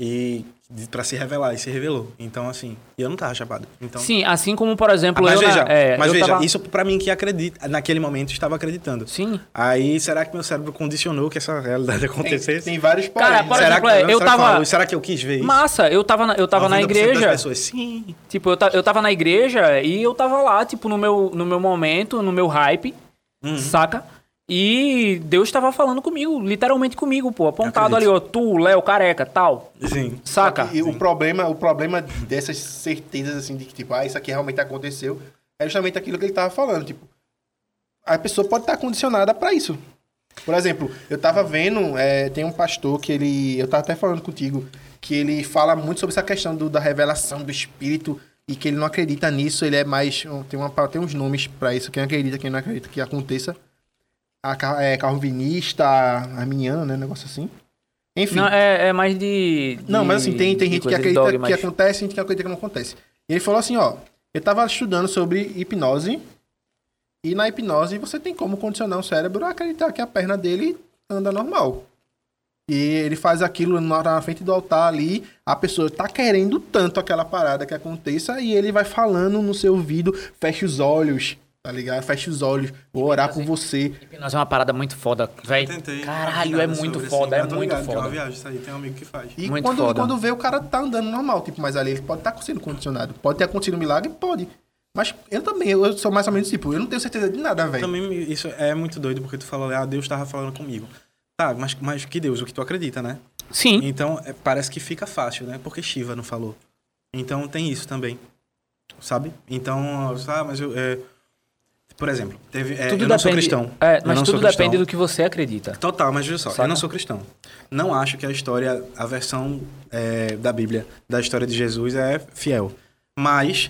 E pra se revelar, e se revelou. Então, assim, e eu não tava chapado. Então, Sim, assim como, por Ah, exemplo, mas eu. na- veja, é, mas eu veja tava- isso pra mim que acredita, naquele momento estava acreditando. Sim. Aí, será que meu cérebro condicionou que essa realidade Tem, acontecesse? tem vários Cara, poréns, por né? será exemplo, que, eu será que tava- falou? Será que eu quis ver isso? Massa, eu tava na, eu tava na 90% igreja. Das pessoas, sim. Tipo, eu, ta- eu tava na igreja e eu tava lá, tipo, no meu, no meu momento, no meu hype, Uhum. saca? E Deus tava falando comigo, literalmente comigo, pô. Apontado ali, ó, tu, Léo, careca, tal. Sim. Saca? E o problema, o problema dessas certezas, assim, de que, tipo, ah, isso aqui realmente aconteceu, é justamente aquilo que ele tava falando, tipo, a pessoa pode estar condicionada pra isso. Por exemplo, eu tava vendo, é, tem um pastor que ele, eu tava até falando contigo, que ele fala muito sobre essa questão do- da revelação do Espírito e que ele não acredita nisso, ele é mais, tem, uma, tem uns nomes pra isso, quem acredita, quem não acredita que aconteça. A, é, calvinista, arminiano, né, negócio assim. Enfim. Não, é, é mais de, Não, mas assim, tem, tem de gente que de acredita dogmas. que acontece e gente que acredita que não acontece. E ele falou assim, ó, eu tava estudando sobre hipnose, e na hipnose você tem como condicionar o cérebro a acreditar que a perna dele anda normal. E ele faz aquilo na, na frente do altar ali, a pessoa tá querendo tanto aquela parada que aconteça, e ele vai falando no seu ouvido, fecha os olhos, tá ligado? Fecha os olhos, vou orar por você. Hipnose é uma parada muito foda, velho. Caralho, é muito foda, é muito É uma foda. viagem, isso aí, tem um amigo que faz. E Muito quando, foda. quando vê, o cara tá andando normal, tipo, mas ali ele pode estar sendo condicionado. Pode ter acontecido um milagre? Pode. Mas eu também, eu sou mais ou menos tipo, eu não tenho certeza de nada, velho. Também isso é muito doido, porque tu falou, ah, Deus tava falando comigo. Tá, mas, mas que Deus? O que tu acredita, né? Sim. Então, é, parece que fica fácil, né? Porque Shiva não falou. Então, tem isso também. Sabe? Então, ah, mas eu... é, por exemplo, teve, é, tudo eu não sou cristão. É, mas tudo depende do que você acredita. Total, mas veja só, Saca? eu não sou cristão. Não acho que a história, a versão é, da Bíblia, da história de Jesus é fiel. Mas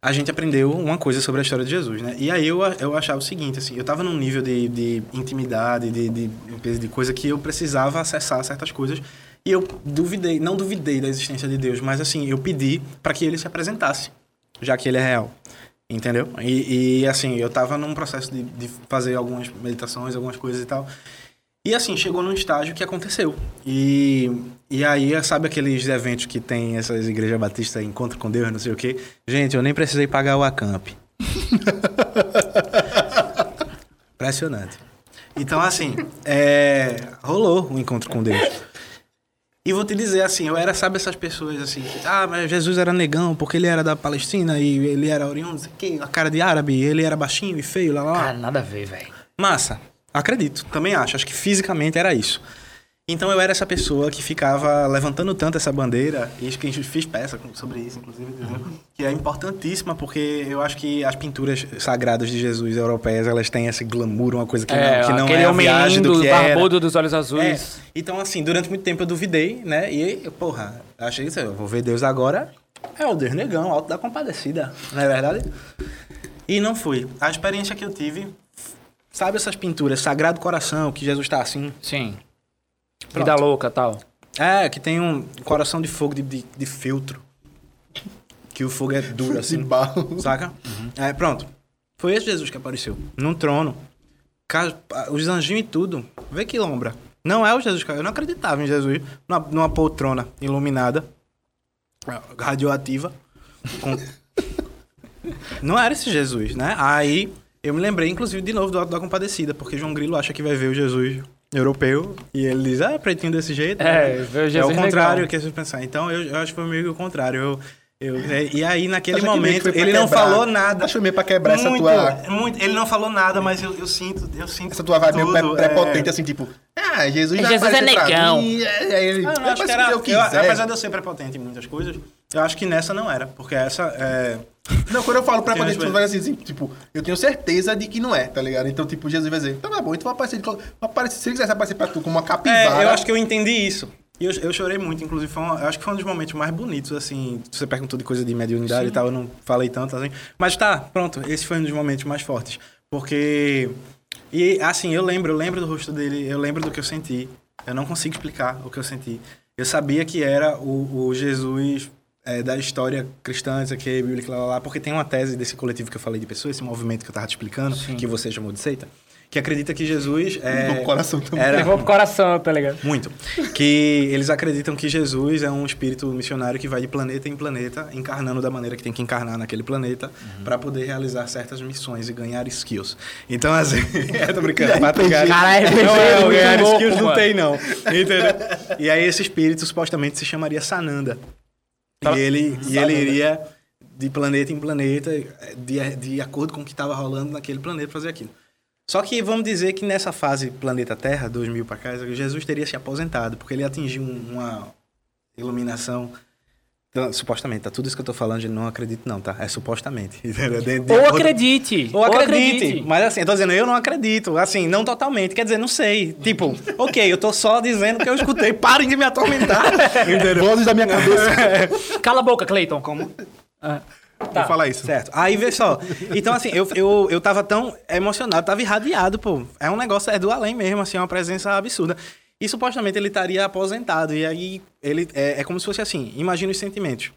a gente aprendeu uma coisa sobre a história de Jesus, né? E aí eu, eu achava o seguinte, assim, eu tava num nível de, de intimidade, de, de, de coisa que eu precisava acessar certas coisas. E eu duvidei, não duvidei da existência de Deus, mas assim, eu pedi para que ele se apresentasse, já que ele é real. Entendeu? E, e, assim, eu tava num processo de, de fazer algumas meditações, algumas coisas e tal. E assim, chegou num estágio que aconteceu. E, e aí, sabe aqueles eventos que tem essas igrejas batistas, encontro com Deus, não sei o quê? Gente, eu nem precisei pagar o acamp. Impressionante. Então, assim, é, rolou o encontro com Deus. E vou te dizer assim, eu era, sabe, essas pessoas assim, que, ah, mas Jesus era negão porque ele era da Palestina e ele era oriundo, quê, a cara de árabe, ele era baixinho e feio, lá, lá. Cara, nada a ver, velho. Massa. Acredito, também acho. Acho que fisicamente era isso. Então eu era essa pessoa que ficava levantando tanto essa bandeira, e acho que a gente fez peça sobre isso, inclusive, que é importantíssima, porque eu acho que as pinturas sagradas de Jesus europeias, elas têm esse glamour, uma coisa que É, não, que não é a viagem lindo, do que era. barbudo dos olhos É, azuis. então, assim, durante muito tempo eu duvidei, né? E, porra, achei que eu vou ver Deus agora. É o Deus negão, alto da compadecida, não é verdade? E não fui. A experiência que eu tive, sabe essas pinturas, Sagrado Coração, que Jesus tá assim? Sim. Pronto. Vida louca tal. É, que tem um coração de fogo de, de, de filtro. Que o fogo é duro, De assim. barro. Saca? É, pronto. Foi esse Jesus que apareceu. Num trono. os anjinhos e tudo. Vê que lombra. Não é o Jesus. Eu não acreditava em Jesus numa, numa poltrona iluminada, radioativa. com- Não era esse Jesus, né? Aí eu me lembrei, inclusive, de novo do Alto da Compadecida, porque João Grilo acha que vai ver o Jesus europeu e ele diz, ah, pretinho desse jeito. É, o é Jesus o contrário legal. que você pensar. Então eu, eu acho que foi meio que o contrário. Eu, eu, é, e aí, naquele momento, ele não quebrar. falou nada. Acho meio pra quebrar essa muito, tua- muito- Ele não falou nada, mas eu, eu sinto, eu sinto. Essa tua vibe meio tudo, pre- prepotente, é. assim, tipo, ah, Jesus Jesus é negão. mim, é, é, ele Ah, acho que era, eu, apesar de eu ser prepotente em muitas coisas, eu acho que nessa não era. Porque essa é. Não, quando eu falo Sim, tu vai assim, assim, tipo, eu tenho certeza de que não é, tá ligado? Então, tipo, Jesus vai dizer, então tá bom, então vai aparecer, vai aparecer se ele quisesse aparecer pra tu como uma capivara. É, eu acho que eu entendi isso. E eu, eu chorei muito, inclusive, foi uma- eu acho que foi um dos momentos mais bonitos, assim. Você perguntou de coisa de mediunidade e tal, eu não falei tanto, assim. Mas tá, pronto, esse foi um dos momentos mais fortes. Porque. E assim, eu lembro, eu lembro do rosto dele, eu lembro do que eu senti. Eu não consigo explicar o que eu senti. Eu sabia que era o, o Jesus é, da história cristã, isso aqui, bíblica, lá, lá, lá, porque tem uma tese desse coletivo que eu falei de pessoas, esse movimento que eu tava te explicando, que você chamou de seita, que acredita que Jesus é. No coração também. Era, Levou pro coração, tá ligado? muito. Que eles acreditam que Jesus é um espírito missionário que vai de planeta em planeta, encarnando da maneira que tem que encarnar naquele planeta, para poder realizar certas missões e ganhar skills. Então, assim, eu tô brincando, pra pegar. Caralho, RPG não é é, o muito ganhar skills não tem, não. Entendeu? E aí, esse espírito supostamente se chamaria Sananda. Tá. E ele, e ele iria de planeta em planeta, de, de acordo com o que estava rolando naquele planeta, fazer aquilo. Só que vamos dizer que nessa fase planeta Terra, 2000 para cá, Jesus teria se aposentado, porque ele atingiu um- uma iluminação. Então, supostamente, tá? Tudo isso que eu tô falando, gente, não acredito não, tá? É supostamente. entendeu? De- de Ou acordo- acredite. Ou acredite. Mas assim, eu tô dizendo, eu não acredito. Assim, não totalmente. Quer dizer, não sei. Tipo, ok, eu tô só dizendo que eu escutei. Parem de me atormentar. Entendeu? Vozes da minha cabeça. Cala a boca, Cleiton. Como? Ah, Vou falar isso. Certo. Aí vê só. Então, assim, eu, eu, eu tava tão emocionado, tava irradiado, pô. É um negócio, é do além mesmo, assim, é uma presença absurda. E supostamente ele estaria aposentado. E aí, ele é, é como se fosse assim: imagina os sentimentos.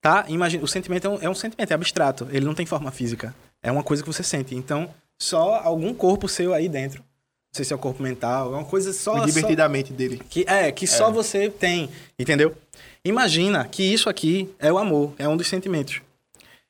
Tá? Imagina, o sentimento é um, é um sentimento, é abstrato. Ele não tem forma física. É uma coisa que você sente. Então, só algum corpo seu aí dentro. Não sei se é o corpo mental, é uma coisa só. O só divertidamente dele. que, é, que só você tem, entendeu? Imagina que isso aqui é o amor, é um dos sentimentos.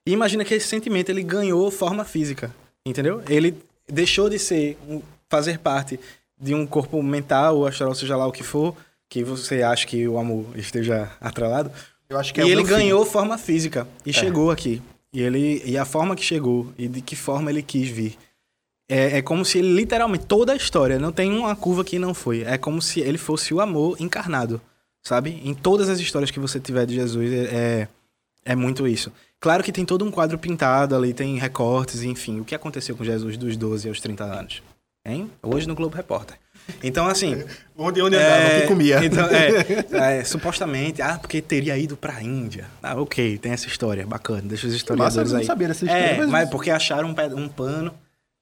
E imagina que esse sentimento ele ganhou forma física, entendeu? Ele deixou de ser, um- fazer parte de um corpo mental, ou astral, seja lá o que for, que você acha que o amor esteja atrelado. Eu acho que E é o ele meu filho. ganhou forma física e chegou aqui. E, ele, e a forma que chegou e de que forma ele quis vir. É, é como se ele, literalmente, toda a história, não tem uma curva que não foi. É como se ele fosse o amor encarnado, sabe? Em todas as histórias que você tiver de Jesus, é, é, é muito isso. Claro que tem todo um quadro pintado ali, tem recortes, enfim. O que aconteceu com Jesus dos 12 aos 30 anos? Hein? Hoje no Globo Repórter. Então, assim, Onde, onde andava, o que comia. então, é, é, supostamente, ah, porque teria ido pra Índia. Ah, ok, tem essa história, bacana, deixa os historiadores Massa, eu não aí. sabia dessa história, É, mas- mas porque acharam um, um pano,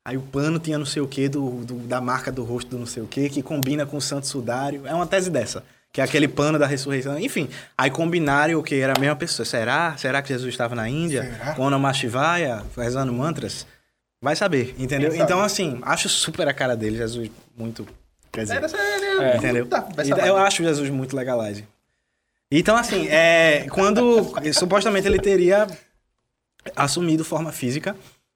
aí o pano tinha não sei o que, do, do- da marca do rosto do não sei o que, que combina com o santo sudário. É uma tese dessa. Que é aquele pano da ressurreição. Enfim, aí combinaram o que? Era a mesma pessoa. Será? Será que Jesus estava na Índia? Será? Com Ona Mashivaya, rezando mantras? Vai saber, entendeu? Sabe? Então, assim, acho super a cara dele, Jesus, muito. Quer dizer, Era sério. Entendeu? Tá, eu acho Jesus muito legalize. Então, assim, é, quando supostamente ele teria assumido forma física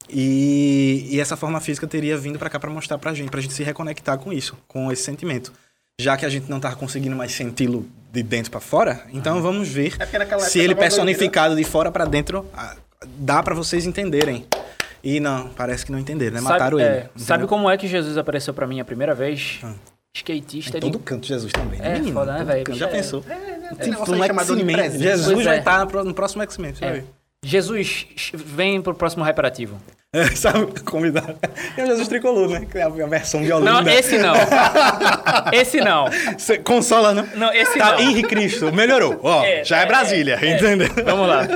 e, e essa forma física teria vindo pra cá pra mostrar pra gente, pra gente se reconectar com isso, com esse sentimento. Já que a gente não tava conseguindo mais senti-lo de dentro pra fora, então vamos ver É se ele tava personificado de fora pra dentro ah, dá pra vocês entenderem. E não, parece que não entenderam, né? Mataram sabe, ele. é, sabe como é que Jesus apareceu pra mim a primeira vez? Ah. Skatista Em de todo canto Jesus também. né, É, menino? foda, né, velho? Já É. pensou? Tem Tipo, um um chamado de X-Men. presente. Jesus Pois vai é. estar no, próximo X-Men, você vai É. ver. Jesus, vem pro próximo Hyperativo. É, sabe, convidado. É o Jesus Tricolor, né? Que é a versão violina. Não, esse não. esse não. Você consola, não? Não, esse Tá, não. Henri Cristo, melhorou. Ó, É, já é, é, Brasília, é, é. entendeu? Vamos lá.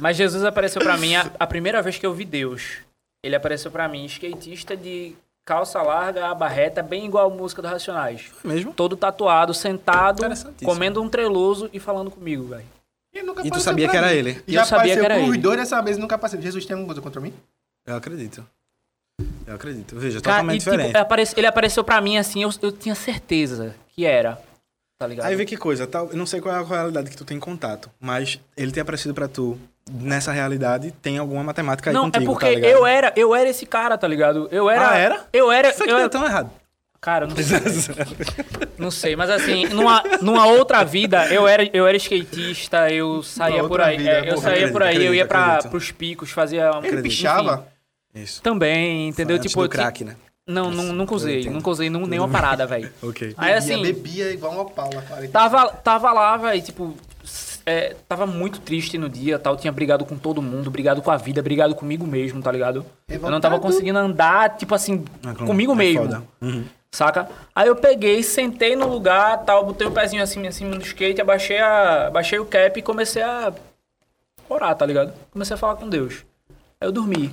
Mas Jesus apareceu pra mim a, a primeira vez que eu vi Deus. Ele apareceu pra mim skatista de calça larga, aba reta, bem igual a música do Racionais. Mesmo? Todo tatuado, sentado, comendo um treloso e falando comigo, velho. E, nunca E tu apareceu sabia que era mim. ele? Já Eu sabia apareceu que era ele. dois dessa vez nunca apareceu. Jesus tem alguma coisa contra mim? Eu acredito. Eu acredito. Veja, Cara, totalmente e, tipo, diferente. aparece- ele apareceu pra mim assim, eu, eu tinha certeza que era. Tá ligado? Aí vê que coisa, tal, eu não sei qual é a realidade que tu tem em contato, mas ele ter aparecido pra tu nessa realidade tem alguma matemática aí não, contigo, é porque tá eu era, eu era esse cara, tá ligado? Eu era. Ah, era? Eu era. Isso aqui eu tá era tão errado. Cara, eu não sei. Não sei, mas assim, numa, numa outra vida, eu era, eu era skatista, eu saía por aí. vida, é, eu porra, saía acredito, por aí, eu ia acredito. pros picos, fazia. Ele enfim, pichava? Isso. Também, entendeu? Antes tipo, tinha- crack, né? Não, não, nunca usei. Nunca usei num- nenhuma parada, velho. Ok. Aí assim. Bebia, bebia igual uma paula. cara. Tava, tava lá, velho, tipo, é, tava muito triste no dia, tal, tinha brigado com todo mundo, brigado com a vida, brigado comigo mesmo, tá ligado? Eu não tava conseguindo andar, tipo assim, claro. comigo É mesmo. Uhum. Saca? Aí eu peguei, sentei no lugar, tal, botei o pezinho assim em cima do skate, abaixei, a, abaixei o cap e comecei a orar, tá ligado? Comecei a falar com Deus. Aí eu dormi.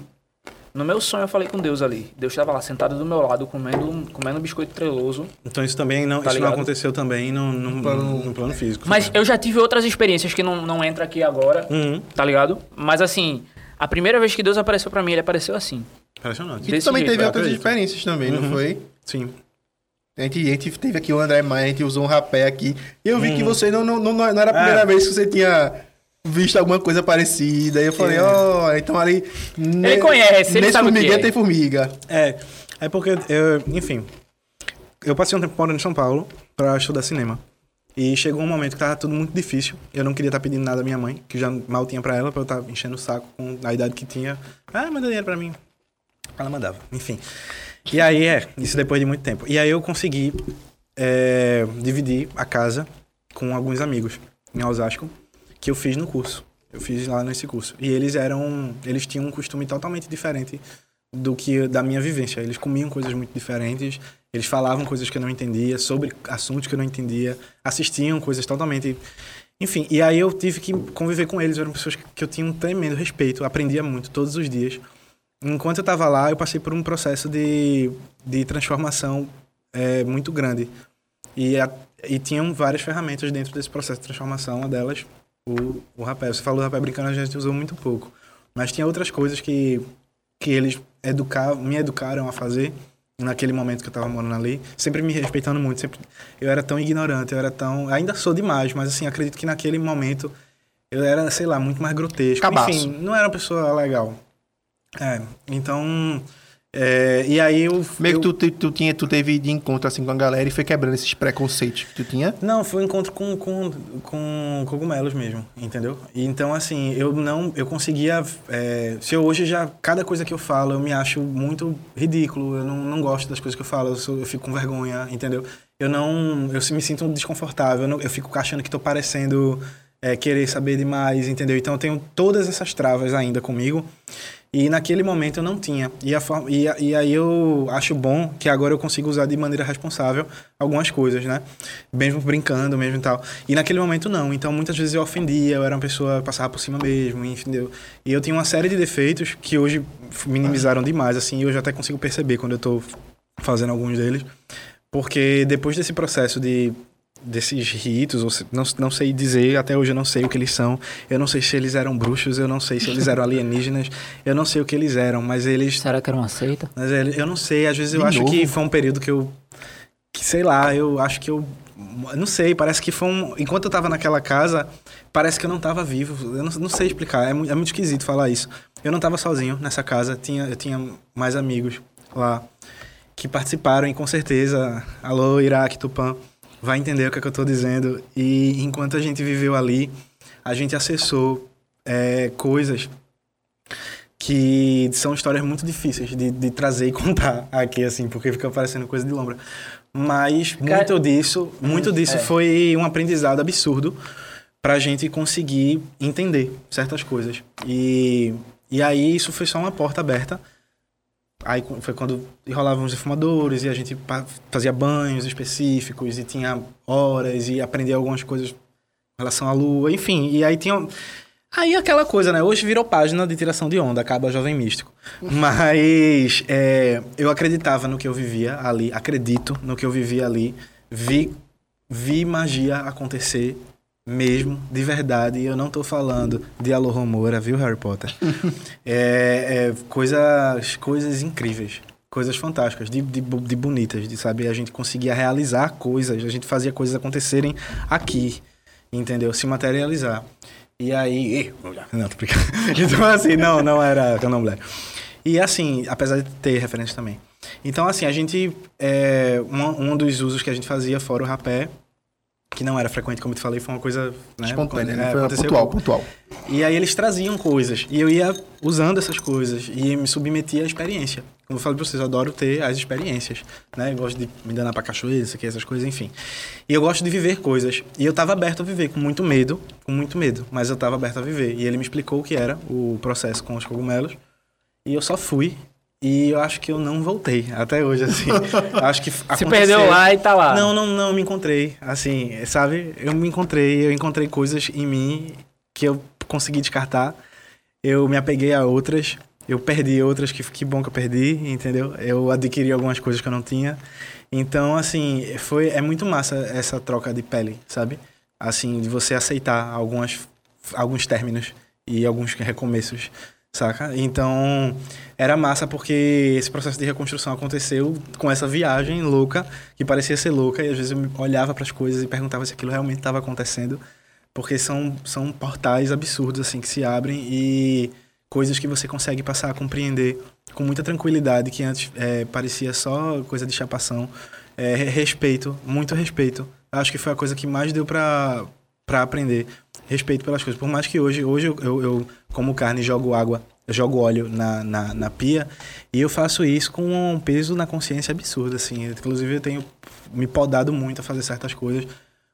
No meu sonho eu falei com Deus ali. Deus tava lá sentado do meu lado, comendo, comendo um biscoito treloso. Então isso também não, Tá isso não aconteceu também no, no, plano- no plano físico. Mas eu já tive outras experiências que não, não entra aqui agora, Uhum. tá ligado? Mas assim, a primeira vez que Deus apareceu pra mim, ele apareceu assim. Impressionante. E tu também jeito, teve outras acredito. experiências também, não Uhum. foi? Sim. A gente, a gente teve aqui o André Maia, a gente usou um rapé aqui. E eu vi que você não, não, não, não era a primeira É. vez que você tinha visto alguma coisa parecida. Aí eu falei, ó, então ali. Ele conhece, ele nesse sabe formigueiro é. tem formiga. É, é porque, eu, enfim, eu passei um tempo morando em São Paulo pra estudar cinema. E chegou um momento que tava tudo muito difícil. Eu não queria estar pedindo nada à minha mãe, que já mal tinha pra ela, pra eu estar enchendo o saco com a idade que tinha. Ah, manda dinheiro pra mim. Ela mandava, enfim. E aí, é, isso depois de muito tempo. E aí eu consegui é, dividir a casa com alguns amigos em Osasco, que eu fiz no curso. Eu fiz lá nesse curso. E eles eram. Eles tinham um costume totalmente diferente do que da minha vivência. Eles comiam coisas muito diferentes, eles falavam coisas que eu não entendia, sobre assuntos que eu não entendia, assistiam coisas totalmente. Enfim, e aí eu tive que conviver com eles, eram pessoas que eu tinha um tremendo respeito, aprendia muito todos os dias. Enquanto eu estava lá, eu passei por um processo de, de transformação é, muito grande. E, a, e tinham várias ferramentas dentro desse processo de transformação, uma delas, o, o rapé. Você falou do rapé brincando, a gente usou muito pouco. Mas tinha outras coisas que, que eles educavam, me educaram a fazer naquele momento que eu tava morando ali, sempre me respeitando muito, sempre eu era tão ignorante, eu era tão, ainda sou demais, mas assim, acredito que naquele momento eu era, sei lá, muito mais grotesco. Cabaço. Enfim, não era uma pessoa legal. É, então, é, e aí eu Meio eu- que tu, tu, tu tinha, tu teve de encontro assim com a galera e foi quebrando esses preconceitos que tu tinha. Não, foi um encontro com, com, com cogumelos mesmo, entendeu? Então, assim, eu não... Eu conseguia... é, se eu hoje já... Cada coisa que eu falo, eu me acho muito ridículo. Eu não, não gosto das coisas que eu falo. Eu, sou- eu fico com vergonha, entendeu? Eu não... Eu me sinto desconfortável. Eu, não- eu fico achando que tô parecendo... é, querer saber demais, entendeu? Então, eu tenho todas essas travas ainda comigo. E naquele momento eu não tinha. E, a e, a- e aí eu acho bom que agora eu consigo usar de maneira responsável algumas coisas, né? Mesmo brincando, mesmo e tal. E naquele momento não. Então muitas vezes eu ofendia, eu era uma pessoa passava por cima mesmo, entendeu? E eu tinha uma série de defeitos que hoje minimizaram demais, assim, e eu até consigo perceber quando eu tô fazendo alguns deles. Porque depois desse processo de desses ritos, ou se- não, não sei dizer, até hoje eu não sei o que eles são. Eu não sei se eles eram bruxos, eu não sei se eles eram alienígenas, eu não sei o que eles eram, mas eles Será que era uma seita? mas é, eu não sei, às vezes eu De acho novo? que foi um período que eu. Que sei lá, eu acho que eu. Não sei, parece que foi um. Enquanto eu tava naquela casa, parece que eu não tava vivo. Eu não, não sei explicar, é, é muito esquisito falar isso. Eu não tava sozinho nessa casa, tinha, eu tinha mais amigos lá que participaram e com certeza, alô, Iraque, Tupã, vai entender o que, é que eu tô dizendo. E enquanto a gente viveu ali, a gente acessou é, coisas que são histórias muito difíceis de, de trazer e contar aqui, assim, porque fica parecendo coisa de lombra. Mas Cara- muito disso, muito disso é. foi um aprendizado absurdo pra gente conseguir entender certas coisas. E, e aí isso foi só uma porta aberta. Aí foi quando rolavam os defumadores e a gente fazia banhos específicos e tinha horas e aprendia algumas coisas em relação à lua, enfim. E aí tinha. Aí aquela coisa, né? Hoje virou página de tiração de onda, acaba Jovem Místico. Mas é, eu acreditava no que eu vivia ali, acredito no que eu vivia ali, vi, vi magia acontecer mesmo, de verdade. E eu não tô falando de Alohomora, viu, Harry Potter? é, é, coisas, coisas incríveis. coisas fantásticas, de, de, de bonitas, de saber a gente conseguia realizar coisas, a gente fazia coisas acontecerem aqui, entendeu? Se materializar. E aí. Não, tô brincando. Então, assim, não, não era candomblé. E assim, apesar de ter referência também. Então, assim, a gente. É, um, um dos usos que a gente fazia fora o rapé, que não era frequente, como eu te falei, foi uma coisa. Né, Espontânea, né? Foi aconteceu pontual, pontual. E aí eles traziam coisas. E eu ia usando essas coisas. E me submetia à experiência. Como eu falei pra vocês, eu adoro ter as experiências. Né? Eu gosto de me danar pra cachoeira, isso aqui, essas coisas, enfim. E eu gosto de viver coisas. E eu tava aberto a viver, com muito medo. Com muito medo. Mas eu tava aberto a viver. E ele me explicou o que era o processo com os cogumelos. E eu só fui. E eu acho que eu não voltei. Até hoje, assim. Acho que Se aconteceu- perdeu lá e tá lá. não, não, não, me encontrei. Assim, sabe? Eu me encontrei, eu encontrei coisas em mim que eu consegui descartar. Eu me apeguei a outras, eu perdi outras, que, que bom que eu perdi, entendeu? Eu adquiri algumas coisas que eu não tinha. Então, assim, foi, é muito massa essa troca de pele, sabe? Assim, de você aceitar algumas, alguns términos e alguns recomeços, saca? Então, era massa porque esse processo de reconstrução aconteceu com essa viagem louca, que parecia ser louca, e às vezes eu olhava para as coisas e perguntava se aquilo realmente estava acontecendo, porque são, são portais absurdos, assim, que se abrem e coisas que você consegue passar a compreender com muita tranquilidade, que antes é, parecia só coisa de chapação. É, re- respeito, muito respeito. Acho que foi a coisa que mais deu pra aprender. Respeito pelas coisas. Por mais que hoje, hoje eu, eu, como carne, jogo água, jogo óleo na, na, na pia, e eu faço isso com um peso na consciência absurdo, assim. Inclusive, eu tenho me podado muito a fazer certas coisas.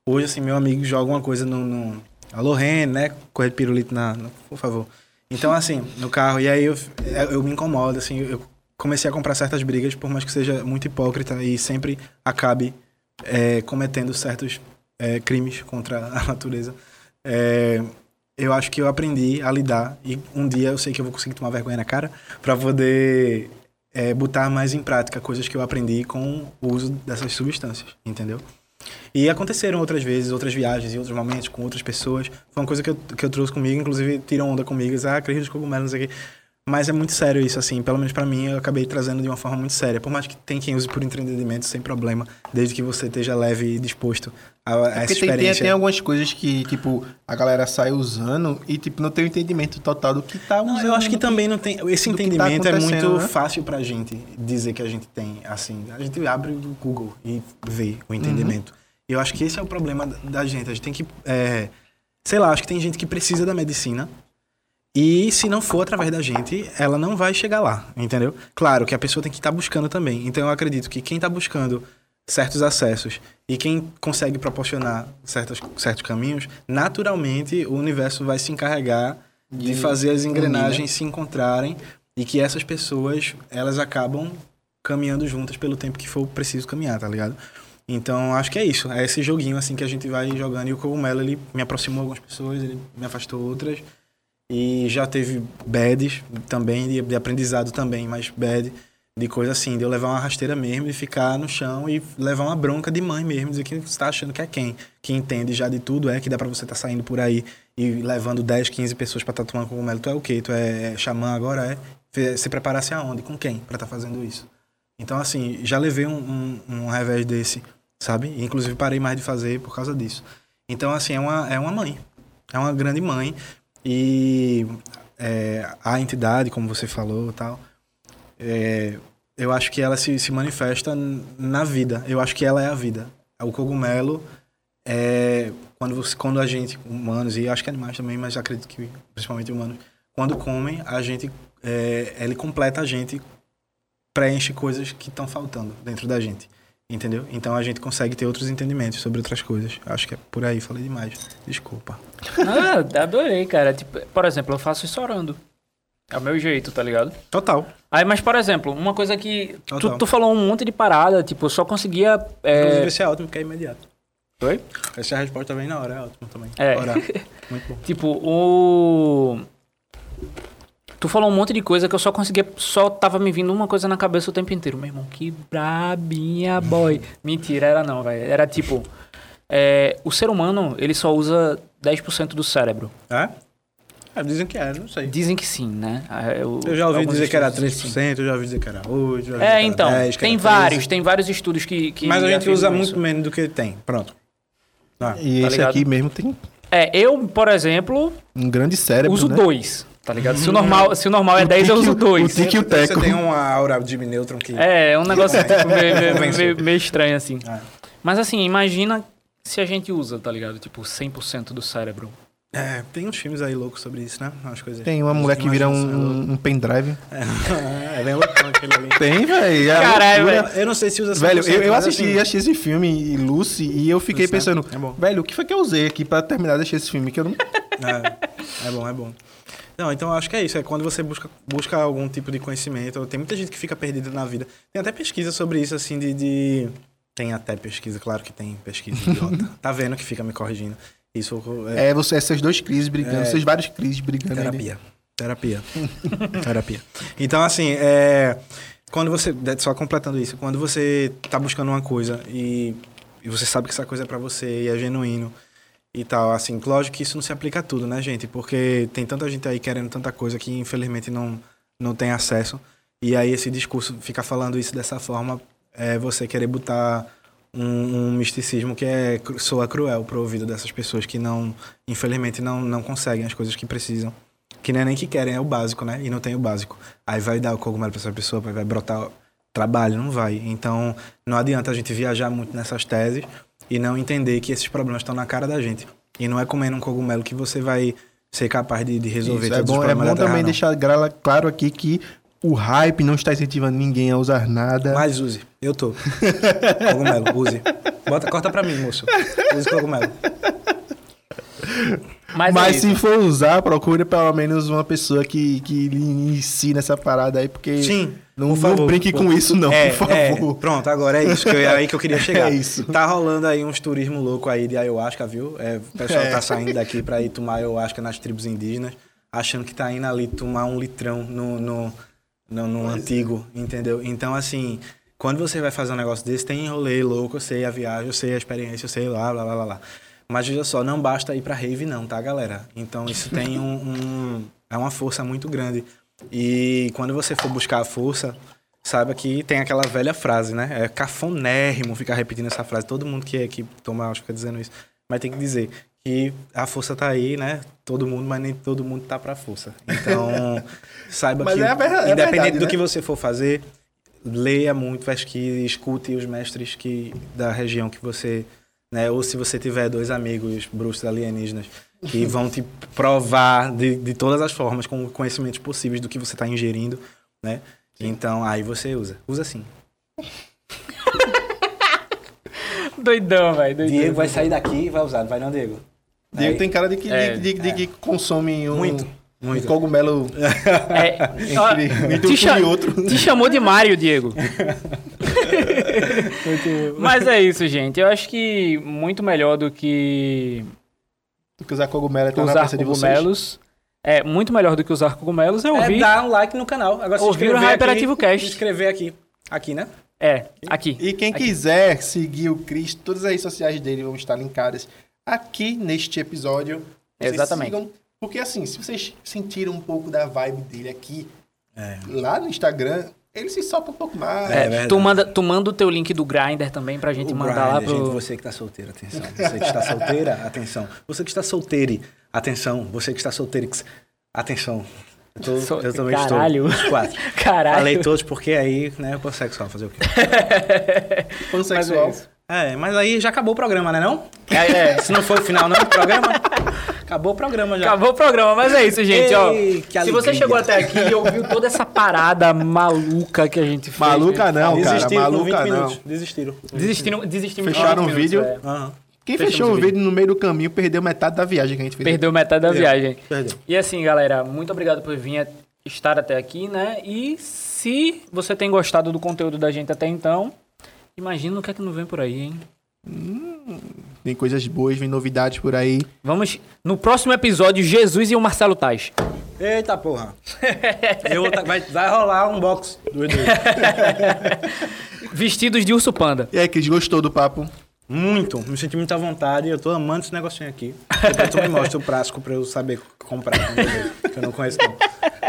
Hoje, assim, meu amigo joga uma coisa no... no Ren, né? Correr de pirulito na... na- Por favor. Então, assim, no carro, e aí eu, eu me incomodo, assim, eu comecei a comprar certas brigas, por mais que seja muito hipócrita e sempre acabe é, cometendo certos é, crimes contra a natureza. É, eu acho que eu aprendi a lidar e um dia eu sei que eu vou conseguir tomar vergonha na cara para poder é, botar mais em prática coisas que eu aprendi com o uso dessas substâncias, entendeu? E aconteceram outras vezes, outras viagens e outros momentos com outras pessoas. Foi uma coisa que eu, que eu trouxe comigo, inclusive tiram onda comigo, ah, Cris dos cogumelos, não sei o quê. Mas é muito sério isso, assim, pelo menos pra mim, eu acabei trazendo de uma forma muito séria. Por mais que tem quem use por entretenimento, sem problema, desde que você esteja leve e disposto a, a É Porque tem, tem, experiência. tem algumas coisas que, tipo, a galera sai usando e, tipo, não tem o entendimento total do que tá usando. Não, eu acho que também não tem. Esse tá entendimento é acontecendo, muito né? fácil pra gente dizer que a gente tem, assim. A gente abre o Google e vê o entendimento. Uhum. Eu acho que esse é o problema da- gente. A gente tem que. é, sei lá, acho que tem gente que precisa da medicina. E se não for através da gente, ela não vai chegar lá, entendeu? Claro que a pessoa tem que estar buscando também. Então eu acredito que quem está buscando certos acessos. E quem consegue proporcionar certos, certos caminhos, naturalmente o universo vai se encarregar de, De fazer as unir, engrenagens se encontrarem e que essas pessoas elas acabam caminhando juntas pelo tempo que for preciso caminhar, tá ligado? Então acho que é isso, é esse joguinho assim que a gente vai jogando. E o cogumelo ele me aproximou algumas pessoas, ele me afastou outras. E já teve bads também de, de aprendizado também, mas bad de coisa assim, de eu levar uma rasteira mesmo e ficar no chão e levar uma bronca de mãe mesmo, dizer que você tá achando que é quem? Que entende já de tudo, é que dá pra você estar saindo por aí e levando 10, 15 pessoas pra tatuar cogumelo. Tu é o quê? Tu é xamã agora? É? Se preparasse aonde? Com quem pra estar fazendo isso? Então, assim, já levei um, um, um revés desse, sabe? Inclusive parei mais de fazer por causa disso. Então, assim, é uma, é uma mãe. É uma grande mãe. E é, a entidade, como você falou tal, é, eu acho que ela se, se manifesta na vida. Eu acho que ela é a vida. O cogumelo é quando, você, quando a gente, humanos, e acho que animais também, mas acredito que principalmente humanos, quando comem, a gente, é, ele completa a gente, preenche coisas que estão faltando dentro da gente. Entendeu? Então a gente consegue ter outros entendimentos sobre outras coisas. Acho que é por aí, falei demais. Desculpa. Ah, adorei, cara. Tipo, por exemplo, eu faço isso orando. É o meu jeito, tá ligado? Total. Aí, mas, por exemplo, uma coisa que. Tu, Total. tu falou um monte de parada, tipo, eu só conseguia. Inclusive, É... esse é ótimo, porque é imediato. Oi? Essa resposta vem na hora, é ótimo também. É. Orar. Muito bom. Tipo, o. Tu falou um monte de coisa que eu só conseguia. Só tava me vindo uma coisa na cabeça o tempo inteiro. Meu irmão, que brabinha, boy. Mentira, era não, velho. Era tipo. é, o ser humano, ele só usa 10% do cérebro. É? Ah, dizem que é, não sei. Dizem que sim, né? Ah, Eu, Eu já ouvi dizer que era estudos dizem que sim. 3%, eu já ouvi dizer que era 8%, já ouvi É, era então, 10, que tem era 13. vários, tem vários estudos que. que Mas a gente usa isso. muito menos do que tem. Pronto. Ah, E Tá esse ligado? aqui mesmo tem É, eu, por exemplo, um grande cérebro, uso né? dois, tá ligado? Se o normal, se o normal é 10, eu uso dois. o tique- e o Você teco. tem uma aura de neutron que... É, é um negócio tipo, meio, meio- meio- meio estranho, assim. É. Mas assim, imagina se a gente usa, tá ligado? Tipo, 100% do cérebro. É, tem uns filmes aí loucos sobre isso, né? Umas coisas. Tem uma mulher que vira é um, um pendrive. É, é bem loucão aquele ali. Tem, velho. é Caralho, velho. Eu não sei se usa Velho, 100%, eu, eu assisti, assim, assisti esse filme, Lucy, e eu fiquei Lucy, pensando, é bom. velho, o que foi que eu usei aqui pra terminar de assistir esse filme? Que eu não... É, é bom, é bom. Não, então eu acho que é isso. É quando você busca, busca algum tipo de conhecimento. Tem muita gente que fica perdida na vida. Tem até pesquisa sobre isso, assim, de. de- Tem até pesquisa, claro que tem pesquisa idiota. tá vendo que fica me corrigindo. Isso é, É, você, essas duas crises brigando, É. essas várias crises brigando. ali. terapia. Terapia. terapia. Então, assim, é. Quando você. Só completando isso, quando você tá buscando uma coisa e, e você sabe que essa coisa é pra você e é genuíno e tal, assim, lógico que isso não se aplica a tudo, né, gente? Porque tem tanta gente aí querendo tanta coisa que infelizmente não, não tem acesso. E aí esse discurso fica falando isso dessa forma, é você querer botar um, um misticismo que é soa cruel pro ouvido dessas pessoas que não, infelizmente, não, não conseguem as coisas que precisam. Que não é nem que querem, é o básico, né? E não tem o básico. Aí vai dar o cogumelo pra essa pessoa, vai brotar trabalho, não vai. Então, não adianta a gente viajar muito nessas teses e não entender que esses problemas estão na cara da gente. E não é comendo um cogumelo que você vai ser capaz de, de resolver Isso, é todos os bom, é problemas bom da Terra, também deixar claro aqui que o hype não está incentivando ninguém a usar nada. Mas use. Eu tô. Cogumelo, use. Bota, corta pra mim, moço. Use cogumelo. Mas, Mas é se for usar, procure pelo menos uma pessoa que, que lhe ensine essa parada aí, porque Sim, não, por favor. não brinque com isso não, é, por é, favor. pronto, agora é isso. Que eu, é aí que eu queria chegar. É isso. Tá rolando aí uns turismo louco aí de ayahuasca, viu? É, o pessoal É. tá saindo daqui pra ir tomar ayahuasca nas tribos indígenas, achando que tá indo ali tomar um litrão no, no, no, no antigo, entendeu? Então, assim, quando você vai fazer um negócio desse, tem rolê louco, eu sei a viagem, eu sei a experiência, eu sei lá, blá, blá, blá, blá. Mas veja só, não basta ir pra rave não, tá, galera? Então isso tem um, um- é uma força muito grande. E quando você for buscar a força, saiba que tem aquela velha frase, né? É cafonérrimo ficar repetindo essa frase. Todo mundo que, que toma acho fica dizendo isso. Mas tem que dizer que a força tá aí, né? Todo mundo, mas nem todo mundo tá pra força. Então, saiba Mas que é a verdade- é independente verdade, do né? que você for fazer, leia muito, pesquise, escute os mestres que da região que você, né, ou se você tiver dois amigos bruxos alienígenas que vão te provar de, de todas as formas com conhecimentos possíveis do que você está ingerindo, né? Então aí você usa, usa sim. Doidão, velho. Diego vai sair daqui e vai usar, vai não, Diego? Diego Aí- tem cara de que, É, de, de- de que consome um, Muito, um muito. cogumelo É, entre, entre te, um e outro. te chamou de Mário, Diego. Mas é isso, gente. Eu acho que muito melhor do que Porque usar cogumelo é usar cogumelos. É, muito melhor do que usar cogumelos é É ouvir. dar um like no canal. Agora se Ouvir o inscrever Hyperativo aqui, Cast. se inscrever aqui. Aqui, né? É, aqui. E quem Aqui. quiser seguir o Cris, todas as redes sociais dele vão estar linkadas aqui neste episódio. Vocês Exatamente. sigam, porque assim, se vocês sentiram um pouco da vibe dele aqui, É. lá no Instagram, ele se solta um pouco mais. É É, tu, manda, tu manda o teu link do Grindr também pra gente O mandar lá Grindr, pro. gente, você que está solteiro, atenção. Você que está solteira, atenção. Você que está solteire, atenção. Você que está solteirix, atenção. Eu, tô- So- eu também Caralho. estou. Os quatro. Caralho. Falei todos porque aí, né, eu pansexual fazer o quê? Pansexual. Mas é isso. É, mas aí já acabou o programa, né não? É, é. Se não foi o final não do programa, acabou o programa já. Acabou o programa, mas é isso, gente, ó. Ei, que Se você chegou até aqui e ouviu toda essa parada maluca que a gente fez. Maluca não, cara. Desistiram com 20 Maluca não. minutos. Desistiram. Desistiram, desistiram Fecharam 20 o vídeo. minutos, é. Aham. Quem Fechamos fechou o vídeo no meio do caminho perdeu metade da viagem que a gente fez. Perdeu metade da viagem. Perdeu. E assim, galera, muito obrigado por vir estar até aqui, né? E se você tem gostado do conteúdo da gente até então, imagina o que é que não vem por aí, hein? Tem coisas boas, vem novidades por aí. Vamos no próximo episódio, Jesus e o Marcelo Tais. Eita porra. Eu tá- vai, vai rolar um box do Edu. Vestidos de urso panda. E aí, Cris, gostou do papo? Muito. Me senti muito à vontade. Eu tô amando esse negocinho aqui. Depois tu me mostra o prático pra eu saber comprar. que eu não conheço não.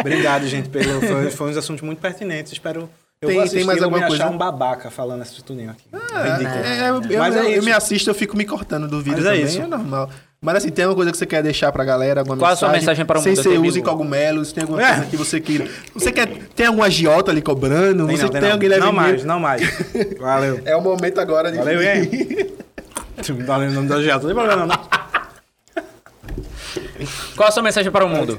Obrigado, gente. Pelo, foi, foi uns assuntos muito pertinentes. Espero... Eu Tem- vou tem assistir, mais eu alguma coisa? um babaca falando esse tudinho aqui. É, Ridículo. é, eu, Mas eu- é eu isso. me assisto, eu fico me cortando do vídeo Mas é também, isso. é normal. Mas assim, tem alguma coisa que você quer deixar pra galera? Alguma Qual a sua mensagem para o Sem mundo, ser Tebilu? use cogumelos, tem alguma É. coisa que você queira. Você quer. Tem algum agiota ali cobrando? Tem você não, tem, alguém Não mais, não mais. Valeu. É o momento agora de. Valeu, hein? Valeu o nome da Giata. Não tem problema, não. Qual a sua mensagem para o mundo?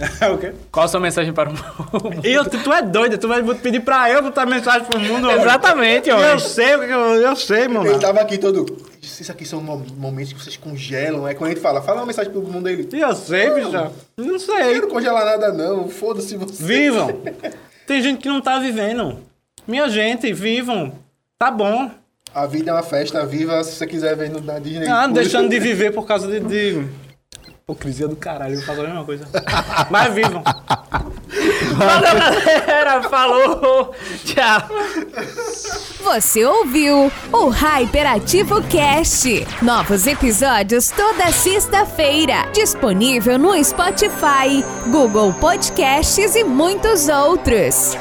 O quê? Qual a sua mensagem para o mundo? Eu, tu, tu é doido, tu vai pedir pra eu botar mensagem pro mundo. homem. Exatamente, Eu homem. sei, o que eu, eu sei, mano. Ele tava aqui todo. Isso aqui são mo- momentos que vocês congelam. É quando a gente fala, fala uma mensagem pro mundo dele. Eu sei, bicho. Não Eu sei. não congelar nada, não. Foda-se você. Vivam. Tem gente que não tá vivendo. Minha gente, vivam. Tá bom. A vida é uma festa viva. Se você quiser ver no, na Disney. Ah, Plus. deixando de viver por causa de. de... Hipocrisia do caralho, eu faço a mesma coisa. Mas vivam. Valeu, galera. Falou. Tchau. Você ouviu o Hyperativo Cast. Novos episódios toda sexta-feira. Disponível no Spotify, Google Podcasts e muitos outros.